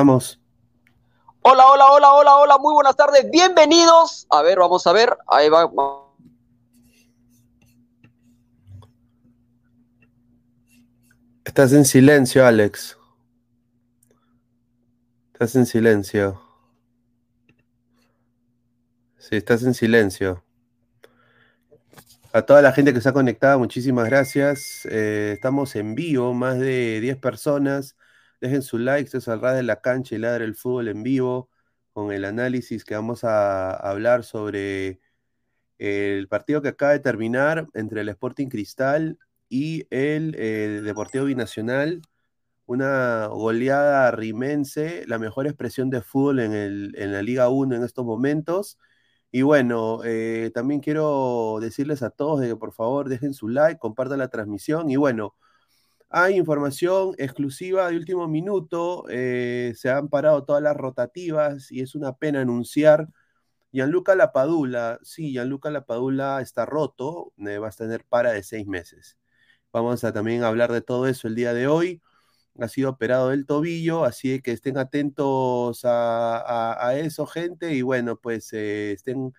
Estamos. Hola, hola, hola, hola, hola, muy buenas tardes, bienvenidos. A ver, vamos a ver, ahí va. Estás en silencio, Alex. Estás en silencio. Sí, estás en silencio. A toda la gente que se ha conectado, muchísimas gracias. Eh, estamos en vivo, más de 10 personas. Dejen su like, esto es al ras de la cancha y ladra el fútbol en vivo, con el análisis que vamos a hablar sobre el partido que acaba de terminar entre el Sporting Cristal y el, eh, Deportivo Binacional. Una goleada rimense, la mejor expresión de fútbol en, el, en la Liga 1 en estos momentos. Y bueno, eh, también quiero decirles a todos de que por favor dejen su like, compartan la transmisión y bueno, hay información exclusiva de último minuto, eh, se han parado todas las rotativas y es una pena anunciar. Gianluca Lapadula, sí, Gianluca Lapadula está roto, eh, va a tener para de seis meses. Vamos a también hablar de todo eso el día de hoy. Ha sido operado del tobillo, así que estén atentos a, eso, gente. Y bueno, pues eh, estén,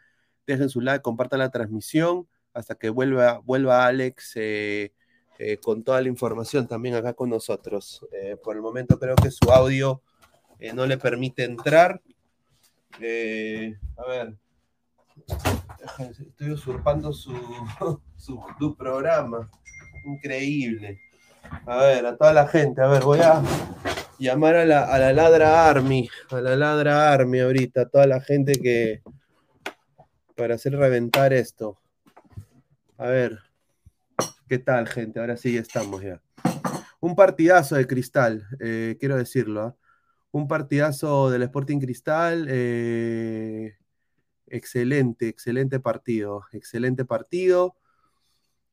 dejen su like, compartan la transmisión hasta que vuelva, vuelva Alex. Eh, con toda la información también acá con nosotros. Eh, por el momento creo que su audio eh, no le permite entrar. a ver, estoy usurpando su, su, programa. Increíble. A ver, a toda la gente, a ver, voy a llamar a la, a la Ladra Army, a la Ladra Army ahorita, a toda la gente que para hacer reventar esto. A ver. ¿Qué tal, gente? Ahora sí estamos ya. Un partidazo de Cristal, eh, quiero decirlo. ¿ah? Un partidazo del Sporting Cristal. Eh, excelente, excelente partido. Excelente partido.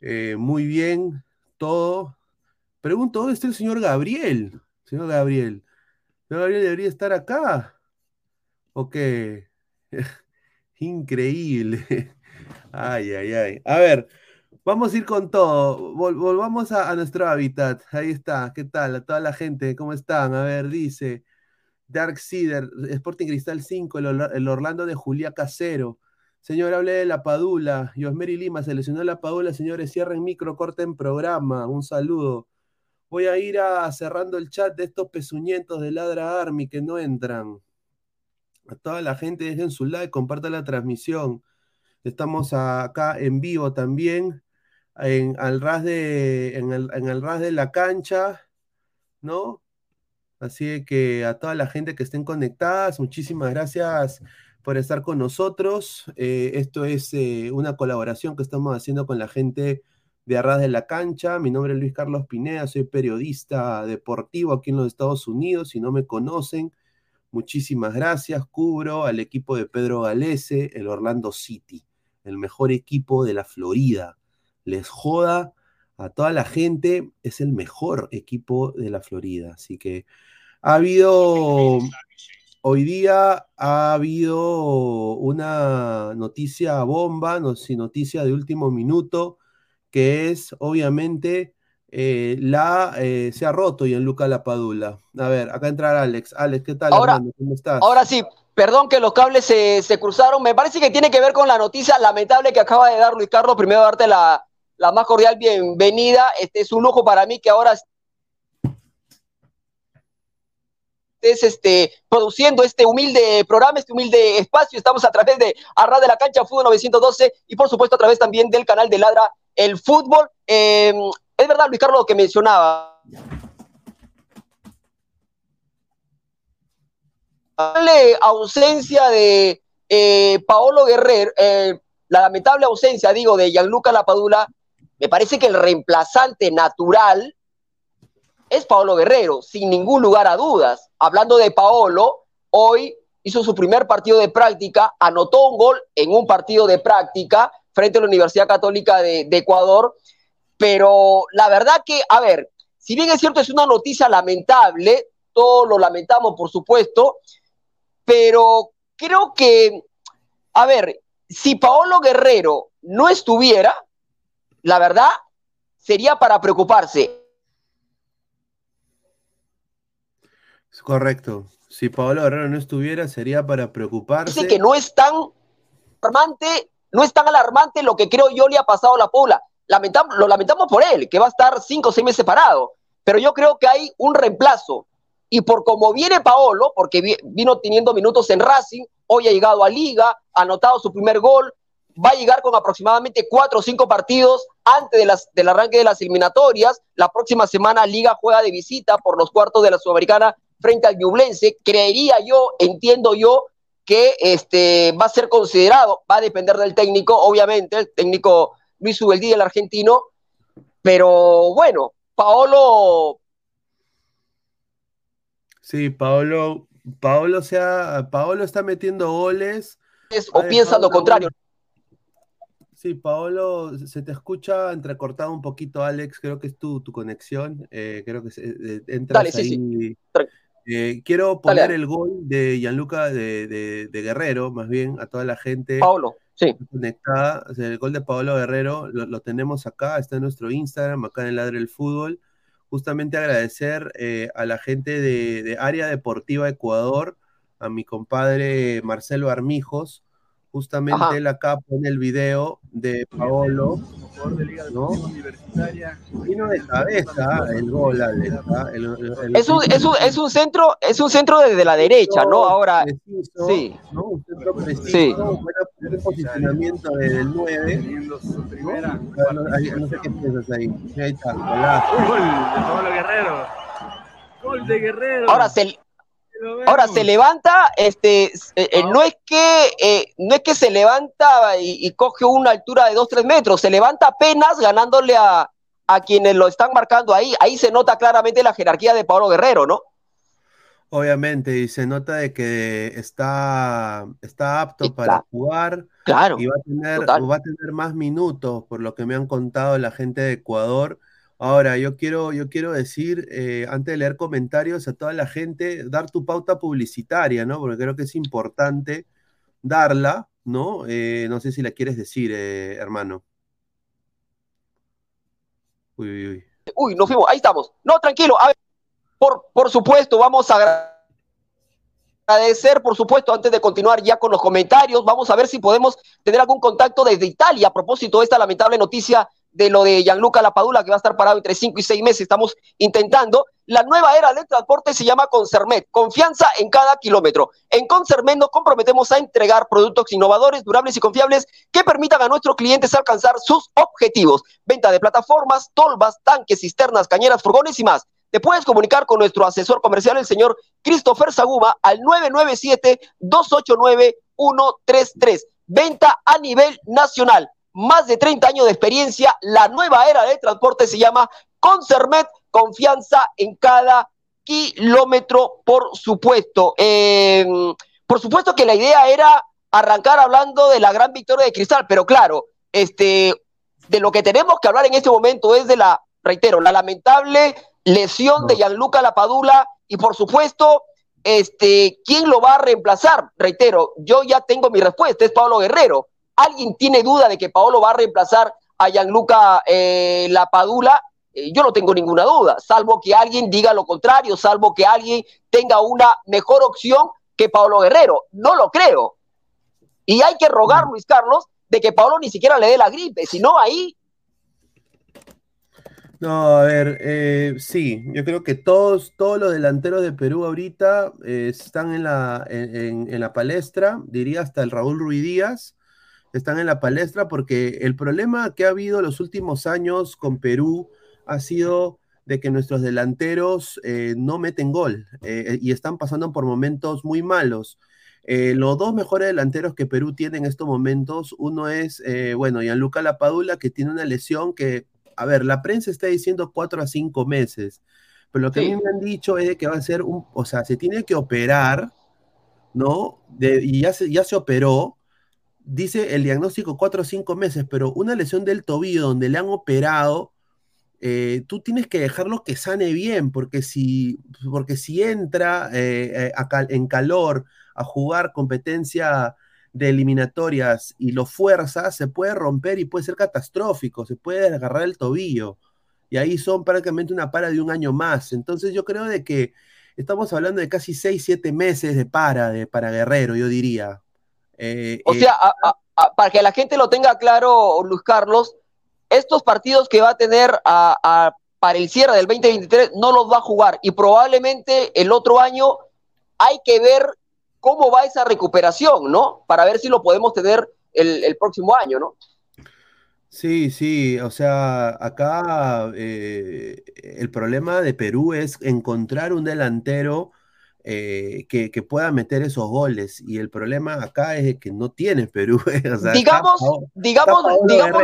Eh, muy bien, todo. Pregunto, ¿dónde está el señor Gabriel? Señor Gabriel. ¿Señor Gabriel debería estar acá? ¿O qué? Increíble. Ay, ay, ay. A ver. Vamos a ir con todo. volvamos a, nuestro hábitat. Ahí está. ¿Qué tal? A toda la gente, ¿cómo están? A ver, dice Dark Cedar, Sporting Cristal 5, el, Orlando de Julia Casero. Señor, hable de la Padula. Yosmeri Lima seleccionó la Padula. Señores, cierren micro, corten programa. Un saludo. Voy a ir a, cerrando el chat de estos pezuñentos de Ladra Army que no entran. A toda la gente, dejen su like, compartan la transmisión. Estamos acá en vivo también en, al ras de, en, el, ras de la cancha, ¿no? Así que a toda la gente que estén conectadas, muchísimas gracias por estar con nosotros. Eh, esto es eh, una colaboración que estamos haciendo con la gente de Arras de la Cancha. Mi nombre es Luis Carlos Pineda, soy periodista deportivo aquí en los Estados Unidos. Si no me conocen, muchísimas gracias. Cubro al equipo de Pedro Galese, el Orlando City, el mejor equipo de la Florida les joda a toda la gente, es el mejor equipo de la Florida. Así que ha habido, hoy día ha habido una noticia bomba, no sé, noticia de último minuto, que es obviamente eh, la eh, se ha roto y en Luca Lapadula. A ver, acá entra Alex. Alex, ¿qué tal? Ahora, ¿Cómo estás? Ahora sí, perdón que los cables se, se, cruzaron. Me parece que tiene que ver con la noticia lamentable que acaba de dar Luis Carlos. Primero darte la, la más cordial bienvenida. Este es un lujo para mí que ahora estés este, produciendo este humilde programa, este humilde espacio. Estamos a través de Arra de la Cancha Fútbol 912 y por supuesto a través también del canal de Ladra el Fútbol. Eh, es verdad, Luis Carlos, lo que mencionaba. La ausencia de eh, Paolo Guerrero, eh, la lamentable ausencia, digo, de Gianluca Lapadula, me parece que el reemplazante natural es Paolo Guerrero, sin ningún lugar a dudas. Hablando de Paolo, hoy hizo su primer partido de práctica, anotó un gol en un partido de práctica frente a la Universidad Católica de, Ecuador, pero la verdad que, a ver, si bien es cierto, es una noticia lamentable, todos lo lamentamos, por supuesto, pero creo que, a ver, si Paolo Guerrero no estuviera, la verdad, sería para preocuparse. Correcto. Si Paolo Guerrero no estuviera, sería para preocuparse. Dice que no es tan alarmante, no es tan alarmante lo que creo yo le ha pasado a la Paula. Lamentamos, lo lamentamos por él, que va a estar cinco o seis meses parado. Pero yo creo que hay un reemplazo. Y por como viene Paolo, porque vino teniendo minutos en Racing, hoy ha llegado a Liga, ha anotado su primer gol, va a llegar con aproximadamente cuatro o cinco partidos antes de las, del arranque de las eliminatorias. La próxima semana Liga juega de visita por los cuartos de la Sudamericana frente al Ñublense. Creería yo, entiendo yo, que este, va a ser considerado, va a depender del técnico, obviamente, el técnico Luis Ubeldí, el argentino, pero bueno, Paolo. Sí, Paolo, Paolo, sea, Paolo está metiendo goles. o piensa lo contrario. Sí, Paolo, se te escucha entrecortado un poquito, Alex. Creo que es tu, tu conexión. Eh, creo que eh, entras Dale, sí, Sí. Eh, quiero poner el gol de Gianluca de, de, Guerrero, más bien, a toda la gente. Paolo, sí. Conectada. el gol de Paolo Guerrero lo, tenemos acá, está en nuestro Instagram, acá en el Ladre del Fútbol. Justamente agradecer a la gente de, de Área Deportiva Ecuador, a mi compadre Marcelo Armijos, Justamente él acá pone el video de Paolo. ¿no? Vino de cabeza el gol, es, un, es, un, es, un, centro, es un centro desde la derecha, ¿no? Ahora. sí. ¿no? Un centro preciso, sí. buen posicionamiento desde el 9. ¿no? no, sé qué piensas ahí. Ahí está, Gol de Paolo Guerrero. Gol de Guerrero. Ahora se, Ahora se levanta, este, eh, eh, no. es que eh, no es que se levanta y, coge una altura de 2-3 metros, se levanta apenas ganándole a, quienes lo están marcando ahí. Ahí se nota claramente la jerarquía de Pablo Guerrero, ¿no? Obviamente, y se nota de que está, está apto para jugar claro, y va a, tener, va a tener más minutos, por lo que me han contado la gente de Ecuador Ahora, yo quiero, yo quiero decir, eh, antes de leer comentarios, a toda la gente, dar tu pauta publicitaria, ¿no? Porque creo que es importante darla, ¿no? Eh, no sé si la quieres decir, eh, hermano. Uy, uy, uy. Uy, nos fuimos, ahí estamos. No, tranquilo, a ver, por, por supuesto, vamos a agradecer, por supuesto, antes de continuar ya con los comentarios, vamos a ver si podemos tener algún contacto desde Italia a propósito de esta lamentable noticia de lo de Gianluca Lapadula, que va a estar parado entre 5 y 6 meses. Estamos intentando. La nueva era del transporte se llama Concermet. Confianza en cada kilómetro. En Concermet nos comprometemos a entregar productos innovadores, durables y confiables que permitan a nuestros clientes alcanzar sus objetivos. Venta de plataformas, tolvas, tanques, cisternas, cañeras, furgones y más. Te puedes comunicar con nuestro asesor comercial, el señor Christopher Saguma, al 997-289-133. Venta a nivel nacional más de 30 años de experiencia, la nueva era del transporte se llama Concermet, confianza en cada kilómetro, por supuesto. Em, por supuesto que la idea era arrancar hablando de la gran victoria de Cristal, pero claro, este, de lo que tenemos que hablar en este momento es de la, reitero, la lamentable lesión de Gianluca Lapadula y por supuesto, este, ¿quién lo va a reemplazar? Reitero, yo ya tengo mi respuesta, es Pablo Guerrero. ¿Alguien tiene duda de que Paolo va a reemplazar a Gianluca eh, Lapadula? Eh, yo no tengo ninguna duda, salvo que alguien diga lo contrario, salvo que alguien tenga una mejor opción que Pablo Guerrero. No lo creo. Y hay que rogar, Luis Carlos, de que Pablo ni siquiera le dé la gripe, si no ahí no, a ver, eh, sí, yo creo que todos, todos los delanteros de Perú ahorita eh, están en la, en, la palestra, diría hasta el Raúl Ruiz Díaz, están en la palestra porque el problema que ha habido los últimos años con Perú ha sido de que nuestros delanteros eh, no meten gol y están pasando por momentos muy malos. los dos mejores delanteros que Perú tiene en estos momentos, uno es, bueno, Gianluca Lapadula, que tiene una lesión que a ver, la prensa está diciendo cuatro a cinco meses, pero lo que a mí me han dicho es que va a ser un, o sea, se tiene que operar, ¿no? y ya se, ya se operó, dice el diagnóstico cuatro o cinco meses, pero una lesión del tobillo donde le han operado, eh, tú tienes que dejarlo que sane bien, porque si, porque si entra eh, eh, en calor a jugar competencia de eliminatorias y lo fuerza, se puede romper y puede ser catastrófico, se puede agarrar el tobillo. Y ahí son prácticamente una para de un año más. Entonces yo creo de que estamos hablando de casi 6, 7 meses de para, de, para Guerrero, yo diría. Eh, o eh, sea, para que la gente lo tenga claro, Luis Carlos, estos partidos que va a tener para el cierre del 2023 no los va a jugar y probablemente el otro año hay que ver cómo va esa recuperación, ¿no? Para ver si lo podemos tener el, próximo año, ¿no? Sí, sí, o sea, acá eh, el problema de Perú es encontrar un delantero eh, que, pueda meter esos goles. Y el problema acá es que no tiene Perú. digamos, digamos, digamos,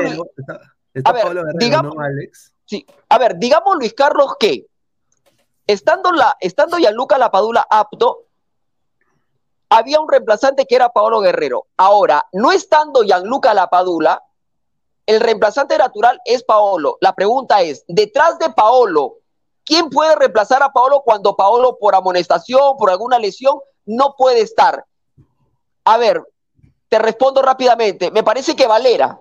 a ver, digamos, Alex? Sí, a ver, digamos Luis Carlos que estando la, estando Gianluca Lapadula apto, había un reemplazante que era Paolo Guerrero. Ahora, no estando Gianluca Lapadula, el reemplazante natural es Paolo. La pregunta es, detrás de Paolo, ¿quién puede reemplazar a Paolo cuando Paolo por amonestación, por alguna lesión, no puede estar? A ver, te respondo rápidamente. Me parece que Valera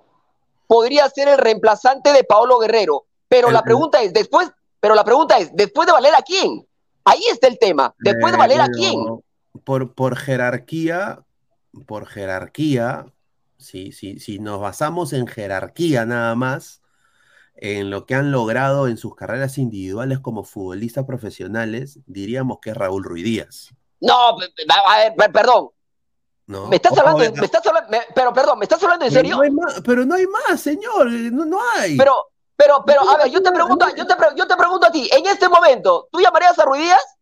podría ser el reemplazante de Paolo Guerrero, pero la pregunta es, después, pero la pregunta es, después de Valera, ¿quién? Ahí está el tema. Después de Valera, ¿quién? por, por jerarquía, por jerarquía, si, si, si nos basamos en jerarquía nada más, en lo que han logrado en sus carreras individuales como futbolistas profesionales, diríamos que es Raúl Ruiz Díaz. No, a ver, perdón. No. ¿Me estás hablando, me estás hablando, pero perdón, ¿me estás hablando en serio? No hay más, pero no hay más, señor, no, no hay. Pero, pero, pero, a ver, yo te pregunto, yo te, yo te pregunto a ti, en este momento, ¿tú llamarías a Ruiz Díaz?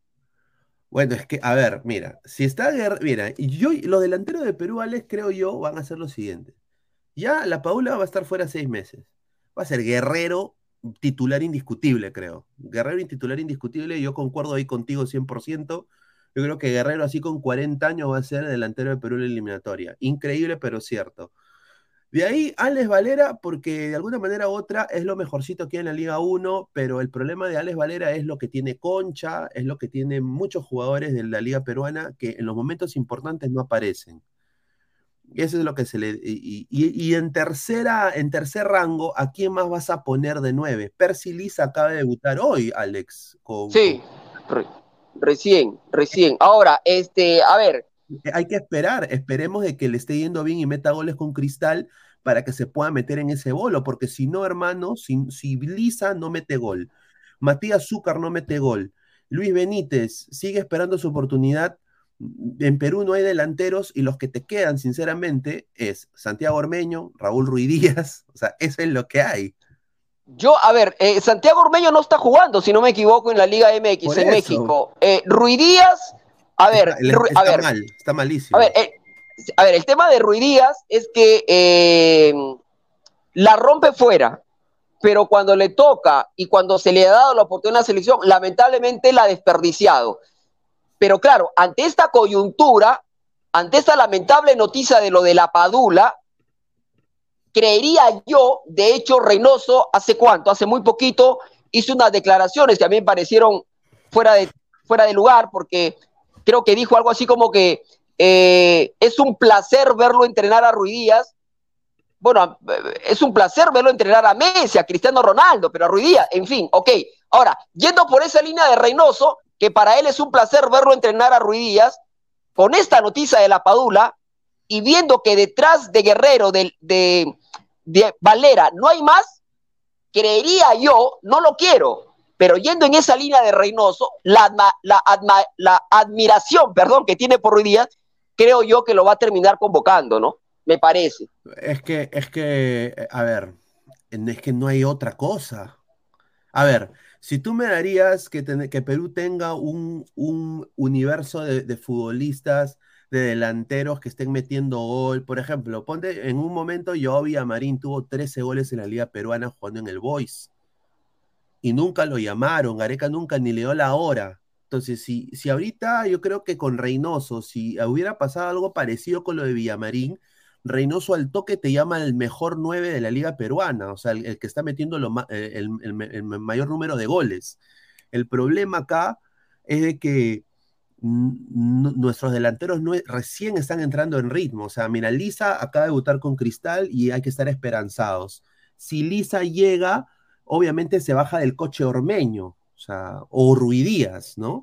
Bueno, es que, a ver, mira, si está mira, yo, los delanteros de Perú, Alex, creo yo, van a hacer lo siguiente. Ya la Paula va a estar fuera seis meses. Va a ser Guerrero titular indiscutible, creo. Guerrero titular indiscutible, yo concuerdo ahí contigo 100%. Yo creo que Guerrero, así con 40 años, va a ser delantero de Perú en la eliminatoria. Increíble, pero cierto. De ahí, Alex Valera, porque de alguna manera u otra es lo mejorcito que hay en la Liga 1, pero el problema de Alex Valera es lo que tiene Concha, es lo que tienen muchos jugadores de la Liga Peruana que en los momentos importantes no aparecen. Y eso es lo que se le. Y, en tercera, en tercer rango, ¿a quién más vas a poner de nueve? Percy Lisa acaba de debutar hoy, Alex. sí, recién, recién. Ahora, este, a ver, hay que esperar, esperemos de que le esté yendo bien y meta goles con Cristal para que se pueda meter en ese bolo, porque si no, hermano, si, si Lisa no mete gol, Matías Zúcar no mete gol, Luis Benítez sigue esperando su oportunidad, en Perú no hay delanteros y los que te quedan, sinceramente, es Santiago Ormeño, Raúl Ruiz Díaz, o sea, eso es lo que hay. Yo, a ver, eh, Santiago Ormeño no está jugando, si no me equivoco, en la Liga MX en México. Eh, Ruiz Díaz a ver, está, a ver, mal, está malísimo. A ver, eh, a ver, el tema de Ruidías es que eh, la rompe fuera, pero cuando le toca y cuando se le ha dado la oportunidad a la selección, lamentablemente la ha desperdiciado. Pero claro, ante esta coyuntura, ante esta lamentable noticia de lo de la Padula, creería yo, de hecho, Reynoso hace cuánto, hace muy poquito, hizo unas declaraciones que a mí me parecieron fuera de, fuera de lugar, porque creo que dijo algo así como que eh, es un placer verlo entrenar a Ruidías. Bueno, es un placer verlo entrenar a Messi, a Cristiano Ronaldo, pero a Ruidías, en fin, ok. Ahora, yendo por esa línea de Reynoso, que para él es un placer verlo entrenar a Ruidías, con esta noticia de la Padula, y viendo que detrás de Guerrero, de, de, Valera, no hay más, creería yo, no lo quiero, pero yendo en esa línea de Reynoso, la, admiración, perdón, que tiene por Ruidías, creo yo que lo va a terminar convocando, ¿no? Me parece. Es que, es que, a ver, es que no hay otra cosa. A ver, si tú me darías que, que Perú tenga un, universo de, futbolistas, de delanteros que estén metiendo gol, por ejemplo, ponte en un momento yo vi a Marín tuvo 13 goles en la liga peruana jugando en el Boys y nunca lo llamaron, Gareca nunca ni le dio la hora. Entonces, si, si ahorita yo creo que con Reynoso, si hubiera pasado algo parecido con lo de Villamarín, Reynoso al toque te llama el mejor 9 de la liga peruana, o sea, el, que está metiendo eh, el, mayor número de goles. El problema acá es de que nuestros delanteros recién están entrando en ritmo. O sea, mira, Lisa acaba de debutar con Cristal y hay que estar esperanzados. Si Lisa llega, obviamente se baja del coche ormeño o sea, o Ruidías, ¿no?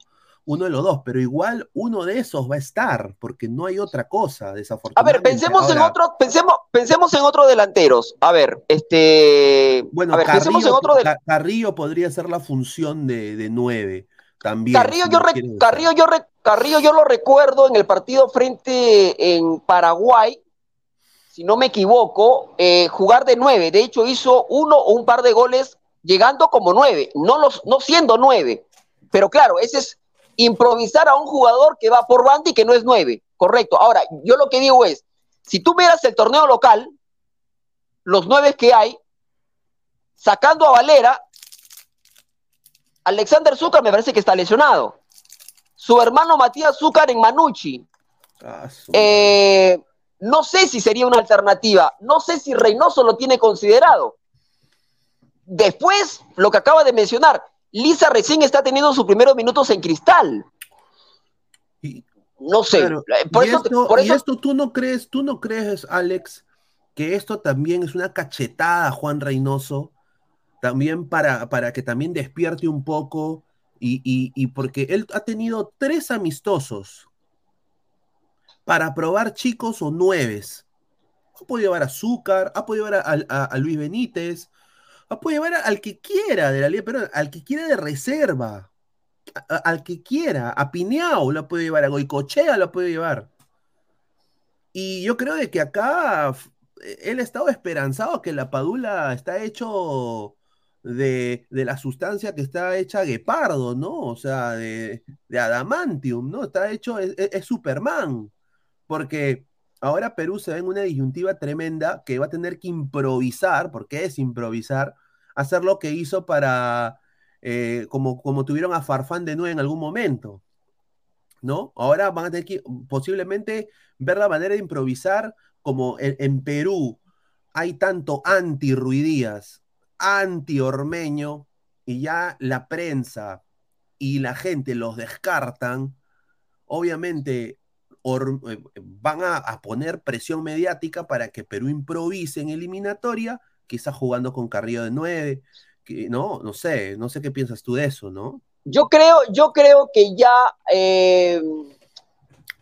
Uno de los dos, pero igual uno de esos va a estar, porque no hay otra cosa, desafortunadamente. A ver, pensemos en otro, pensemos, pensemos en otros delanteros. A ver, este. Bueno, a ver, Carrillo, pensemos en otro Carrillo podría ser la función de, de nueve también. Carrillo, yo Carrillo, yo Carrillo yo lo recuerdo en el partido frente en Paraguay, si no me equivoco, eh, jugar de nueve. De hecho, hizo uno o un par de goles llegando como nueve, no, los, no siendo nueve. Pero claro, ese es improvisar a un jugador que va por banda y que no es nueve. Correcto. Ahora, yo lo que digo es, si tú miras el torneo local, los nueve que hay, sacando a Valera, Alexander Zúcar me parece que está lesionado. Su hermano Matías Zúcar en Manucci. Ah, eh, no sé si sería una alternativa. No sé si Reynoso lo tiene considerado. Después, lo que acaba de mencionar, Lisa recién está teniendo sus primeros minutos en cristal. no sé. por, eso, y esto tú no crees, tú no crees, Alex, que esto también es una cachetada a Juan Reynoso, también para, para que también despierte un poco, y, porque él ha tenido tres amistosos para probar chicos o nueves. Ha podido llevar a Azúcar, ha podido llevar a Luis Benítez, puede llevar al que quiera de la Liga pero al que quiera de reserva, al que quiera, a Pineau la puede llevar, a Goicochea la puede llevar. Y yo creo de que acá él ha estado esperanzado que la Padula está hecho de, la sustancia que está hecha guepardo, ¿no? O sea, de, adamantium, ¿no? Está hecho, es, Superman. Porque ahora Perú se ve en una disyuntiva tremenda que va a tener que improvisar, porque es improvisar, hacer lo que hizo para, eh, como, como tuvieron a Farfán de nuevo en algún momento, ¿no? Ahora van a tener que posiblemente ver la manera de improvisar como en, Perú hay tanto anti-Ruidías, anti-Ormeño, y ya la prensa y la gente los descartan, obviamente eh, van a, poner presión mediática para que Perú improvise en eliminatoria, quizás jugando con Carrillo de 9, no, no sé, no sé qué piensas tú de eso, ¿no? Yo creo, yo creo que ya, eh,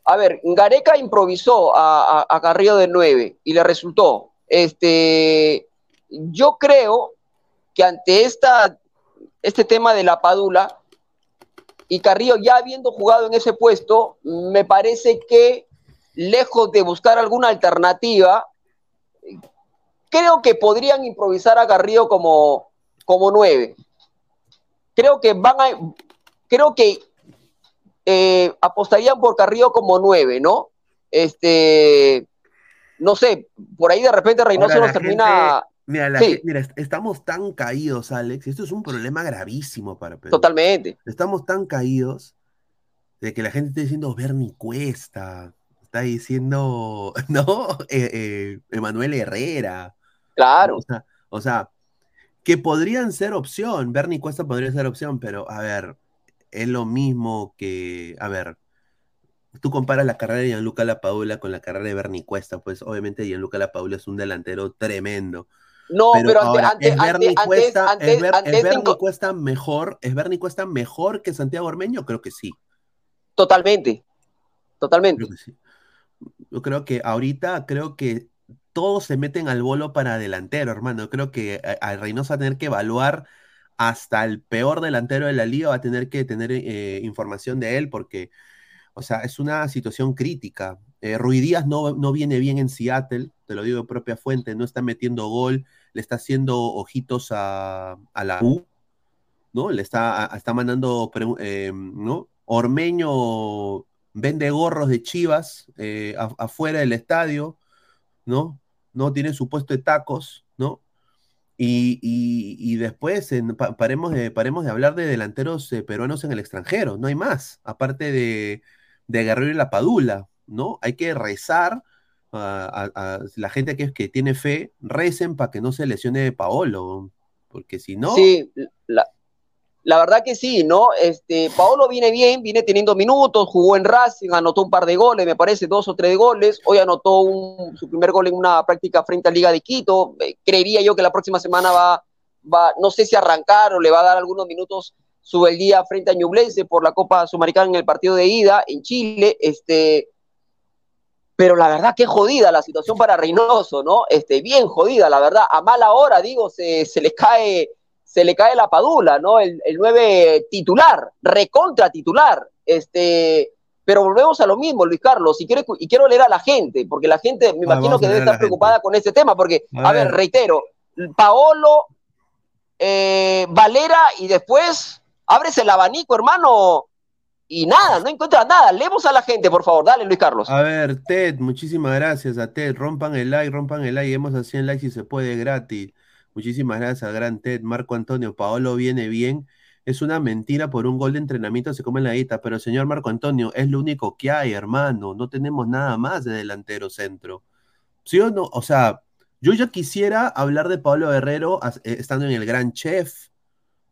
a ver, Gareca improvisó a, Carrillo de 9 y le resultó. Este, yo creo que ante esta, este tema de la Padula, y Carrillo ya habiendo jugado en ese puesto, me parece que lejos de buscar alguna alternativa, creo que podrían improvisar a Carrillo como, como nueve. Creo que van a, creo que eh, apostarían por Carrillo como nueve, ¿no? Este, no sé, por ahí de repente Reynoso nos termina. Mira, mira, estamos tan caídos, Alex. Esto es un problema gravísimo para Perú. Totalmente. Estamos tan caídos de que la gente está diciendo Bernie Cuesta, está diciendo, ¿no? Eh, eh, Emanuel Herrera. Claro. O sea, o sea, que podrían ser opción. Bernie Cuesta podría ser opción, pero a ver, es lo mismo que, a ver, tú comparas la carrera de Gianluca Lapadula con la carrera de Bernie Cuesta, pues obviamente Gianluca Lapadula es un delantero tremendo. No, pero, ante, ahora, ante, ¿es Bernie Cuesta, es Ber- ante es Bernie Cuesta mejor, es Bernie Cuesta mejor que Santiago Ormeño? Creo que sí. Totalmente. Totalmente. Creo que sí. Yo creo que ahorita, creo que todos se meten al bolo para delantero, hermano. Creo que a, a Reynoso va a tener que evaluar hasta el peor delantero de la liga, va a tener que tener eh, información de él porque, o sea, es una situación crítica. Eh, Rui Díaz no, no viene bien en Seattle, te lo digo de propia fuente, no está metiendo gol, le está haciendo ojitos a, la U, ¿no? Le está, está mandando, eh, ¿no? Ormeño vende gorros de chivas eh, afuera del estadio, ¿no? No tiene su puesto de tacos, ¿no? Y, y- después paremos, de, paremos de hablar de delanteros eh, peruanos en el extranjero, no hay más, aparte de, de Guerrero y La Padula, ¿no? Hay que rezar, a, a- la gente que, que tiene fe, recen para que no se lesione Paolo, porque si no... La, la verdad que sí, ¿no? Este, Paolo viene bien, viene teniendo minutos, jugó en Racing, anotó un par de goles, me parece, dos o tres goles. Hoy anotó un- su primer gol en una práctica frente a Liga de Quito. Eh, creería yo que la próxima semana va, va, no sé si arrancar o le va a dar algunos minutos sube el día frente a Ñublense por la Copa Sudamericana en el partido de ida en Chile. Este, pero la verdad que jodida la situación para Reynoso, ¿no? Este, bien jodida, la verdad. A mala hora, digo, se, se le cae se le cae la padula, ¿no? El, el 9 titular, recontra titular. Este, pero volvemos a lo mismo, Luis Carlos, y quiero, y quiero leer a la gente, porque la gente me Ah, imagino vamos que debe estar preocupada con este tema, porque, A a, ver. ver. reitero, Paolo, eh, Valera y después ábrese el abanico, hermano, y nada, no encuentras nada. Leemos a la gente, por favor, dale, Luis Carlos. A ver, Ted, muchísimas gracias a Ted. Rompan el like, rompan el like. Hemos a 100 likes si se puede gratis. Muchísimas gracias gran Ted. Marco Antonio, Paolo viene bien. Es una mentira por un gol de entrenamiento se come la guita. Pero señor Marco Antonio, es lo único que hay, hermano. No tenemos nada más de delantero centro. ¿Sí o no? O sea, yo ya quisiera hablar de Pablo Guerrero eh, estando en el Gran Chef.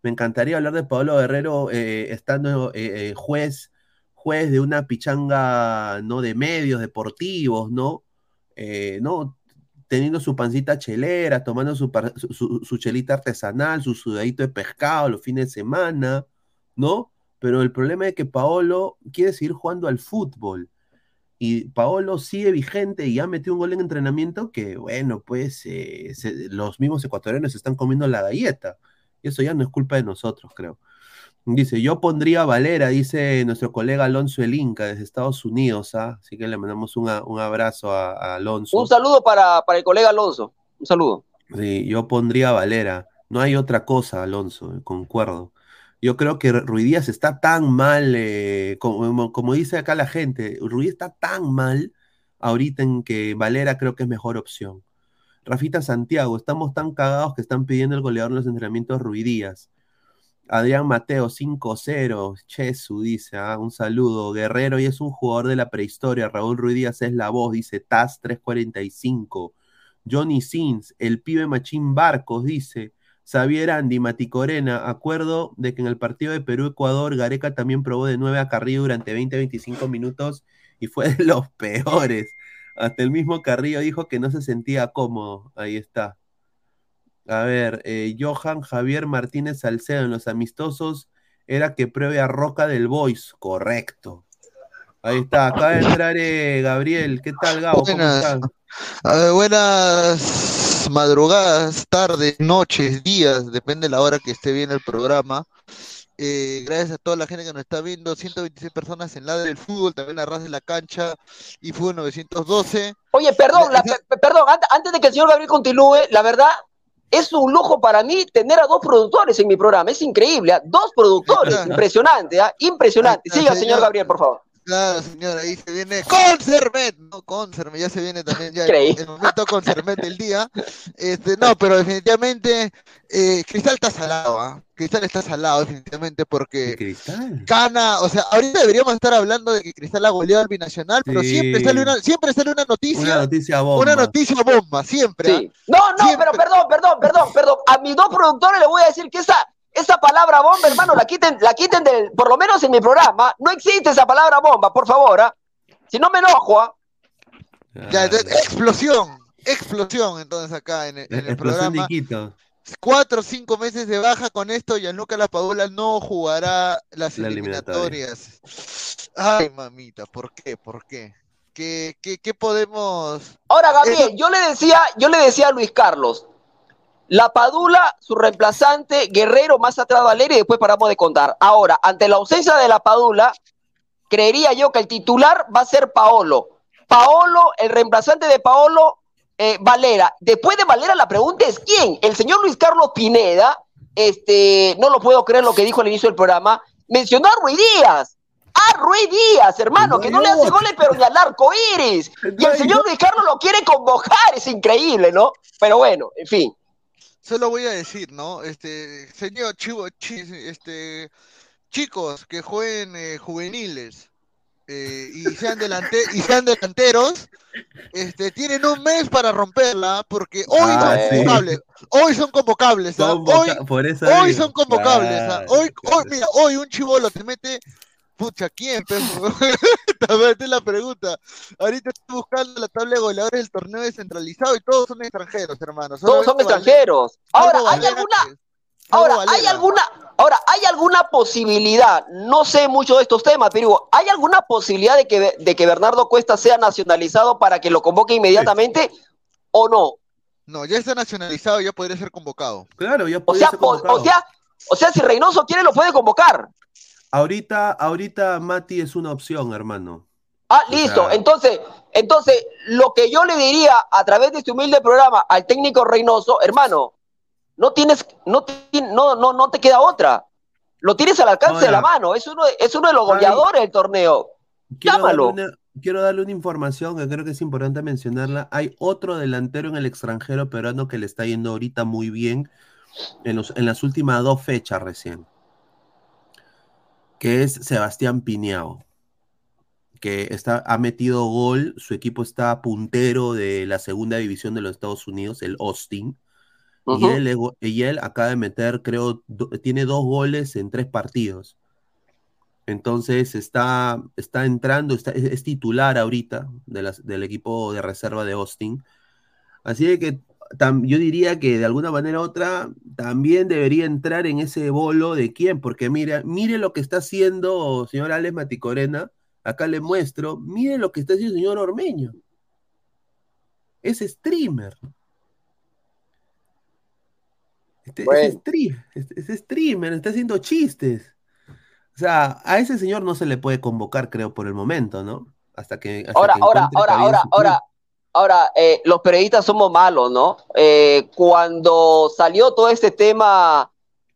Me encantaría hablar de Pablo Guerrero eh, estando eh, eh, juez, juez de una pichanga, ¿no? De medios deportivos, ¿no? ¿no? Teniendo su pancita chelera, tomando su, su, chelita artesanal, su sudadito de pescado los fines de semana, ¿no? Pero el problema es que Paolo quiere seguir jugando al fútbol. Y Paolo sigue vigente y ya metió un gol en entrenamiento que, bueno, pues los mismos ecuatorianos están comiendo la galleta. Y eso ya no es culpa de nosotros, creo. Dice, yo pondría a Valera, dice nuestro colega Alonso El Inca desde Estados Unidos, ¿ah? Así que le mandamos un, un abrazo a, a Alonso. Un saludo para, para el colega Alonso. Un saludo. Sí, yo pondría a Valera. No hay otra cosa, Alonso, concuerdo. Yo creo que Ruidíaz está tan mal, eh, como, como dice acá la gente, Ruidíaz está tan mal ahorita en que Valera creo que es mejor opción. Rafita Santiago, estamos tan cagados que están pidiendo el goleador en los entrenamientos Ruidíaz. Adrián Mateo, 5-0. Chesu dice, ah, un saludo. Guerrero y es un jugador de la prehistoria. Raúl Ruidíaz es la voz, dice Taz 345. Johnny Sins, el pibe Machín Barcos, dice. Xavier Andy, Maticorena, acuerdo de que en el partido de Perú-Ecuador, Gareca también probó de 9 a Carrillo durante 20-25 minutos y fue de los peores. Hasta el mismo Carrillo dijo que no se sentía cómodo. Ahí está. A ver, eh, Johan Javier Martínez Salcedo en los amistosos era que pruebe a Roca del Boys. Correcto. Ahí está. Acaba de entrar eh, Gabriel. ¿Qué tal, Gabo? ¿Cómo Buenas. estás? Buenas madrugadas, tardes, noches, días, depende de la hora que esté bien el programa. Eh, gracias a toda la gente que nos está viendo, 126 personas en Ladre del Fútbol, también la Raz de la Cancha y Fútbol 912. Oye, perdón, la- perdón, ant- antes de que el señor Gabriel continúe, la verdad, es un lujo para mí tener a dos productores en mi programa. Es increíble, ¿ah? dos productores, impresionante, ¿ah? impresionante. Siga, señor. Gabriel, por favor. Claro, señor, ahí se viene Consermet, no Consermet, ya se viene también ya el, Creí. el momento Consermet del día. Este, no, pero definitivamente eh, Cristal está salado, ¿ah? Cristal está salado definitivamente porque Cristal. Cana, o sea, ahorita deberíamos estar hablando de que Cristal ha goleado al binacional, pero Sí. siempre sale una, siempre sale una Una noticia, noticia bomba. una noticia bomba, siempre. ¿ah? Sí. No, no, Siempre. pero perdón, perdón, perdón, perdón. A mis dos productores les voy a decir que esa, esa palabra bomba, hermano, la quiten, la quiten del, por lo menos en mi programa. No existe esa palabra bomba, por favor, ¿ah? Si no me enojo, ¿ah? Ya, entonces, explosión, explosión entonces acá en el, en el Ah, Explosión de programa. Cuatro o cinco meses de baja con esto, Gianluca Lapadula no jugará las La eliminatorias. Ay, mamita, ¿por qué? ¿Por qué? ¿Qué, qué, qué podemos...? Ahora, Gabriel, Eh, yo le decía, yo le decía a Luis Carlos, la Padula, su reemplazante, Guerrero, más atrás Valeria y después paramos de contar. Ahora, ante la ausencia de la Padula, creería yo que el titular va a ser Paolo. Paolo, el reemplazante de Paolo, eh, Valera. Después de Valera, la pregunta es quién. El señor Luis Carlos Pineda, este, no lo puedo creer lo que dijo al inicio del programa, mencionó a Ruiz Díaz. A Ruiz Díaz, hermano, No que no le hace goles, pero ni al arco iris. Y el señor. Luis Carlos lo quiere convocar, es increíble, ¿no? Pero bueno, en fin. Solo voy a decir, ¿no? Este, señor Chivo, chi- este, chicos que jueguen eh, juveniles eh, y sean delante y sean delanteros, este, tienen un mes para romperla porque hoy Ah, son sí. convocables, hoy son convocables, ¿ah? hoy, hoy son convocables, ¿ah? Claro, hoy, hoy, mira, hoy un chivolo te mete, pucha, ¿quién? Esta es la pregunta. Ahorita estoy buscando la tabla de goleadores del torneo descentralizado y todos son extranjeros, hermano. Todos son extranjeros. Ahora, ¿hay Valera alguna, ahora, ¿hay alguna, ahora, ¿hay alguna posibilidad? No sé mucho de estos temas, pero digo, ¿hay alguna posibilidad de que, de que Bernardo Cuesta sea nacionalizado para que lo convoque inmediatamente o no? No, ya está nacionalizado, ya podría ser convocado. Claro, ya O podía sea, ser convocado. o sea, o sea, si Reynoso quiere, lo puede convocar. Ahorita, ahorita Mati es una opción, hermano. Ah, O listo. sea- Entonces, entonces, lo que yo le diría a través de este humilde programa al técnico Reynoso, hermano, no tienes, no, no, no, no te queda otra. Lo tienes al alcance de la mano. Es uno, de- es uno de los goleadores del torneo. Quiero Llámalo. darle, una, quiero darle una información que creo que es importante mencionarla. Hay otro delantero en el extranjero peruano que le está yendo ahorita muy bien en, los, en las últimas dos fechas recién, que es Sebastián Piñao, que está, ha metido gol, su equipo está puntero de la segunda división de los Estados Unidos, el Austin, y, él, y acaba de meter, creo, do- tiene dos goles en tres partidos. Entonces está, está entrando, está, es, es titular ahorita de las- del equipo de reserva de Austin. Así de que tam- yo diría que de alguna manera u otra también debería entrar en ese bolo de quién, porque mira, mire lo que está haciendo señor Alex Maticorena, acá le muestro, mire lo que está haciendo el señor Ormeño. Es streamer. Este, Bueno. es, stream- es- es streamer, está haciendo chistes. O sea, a ese señor no se le puede convocar, creo, por el momento, ¿no? Hasta que. hasta Ahora, que ahora, ahora, ahora, ahora, ahora, eh, los periodistas somos malos, ¿no? Eh, cuando salió todo este tema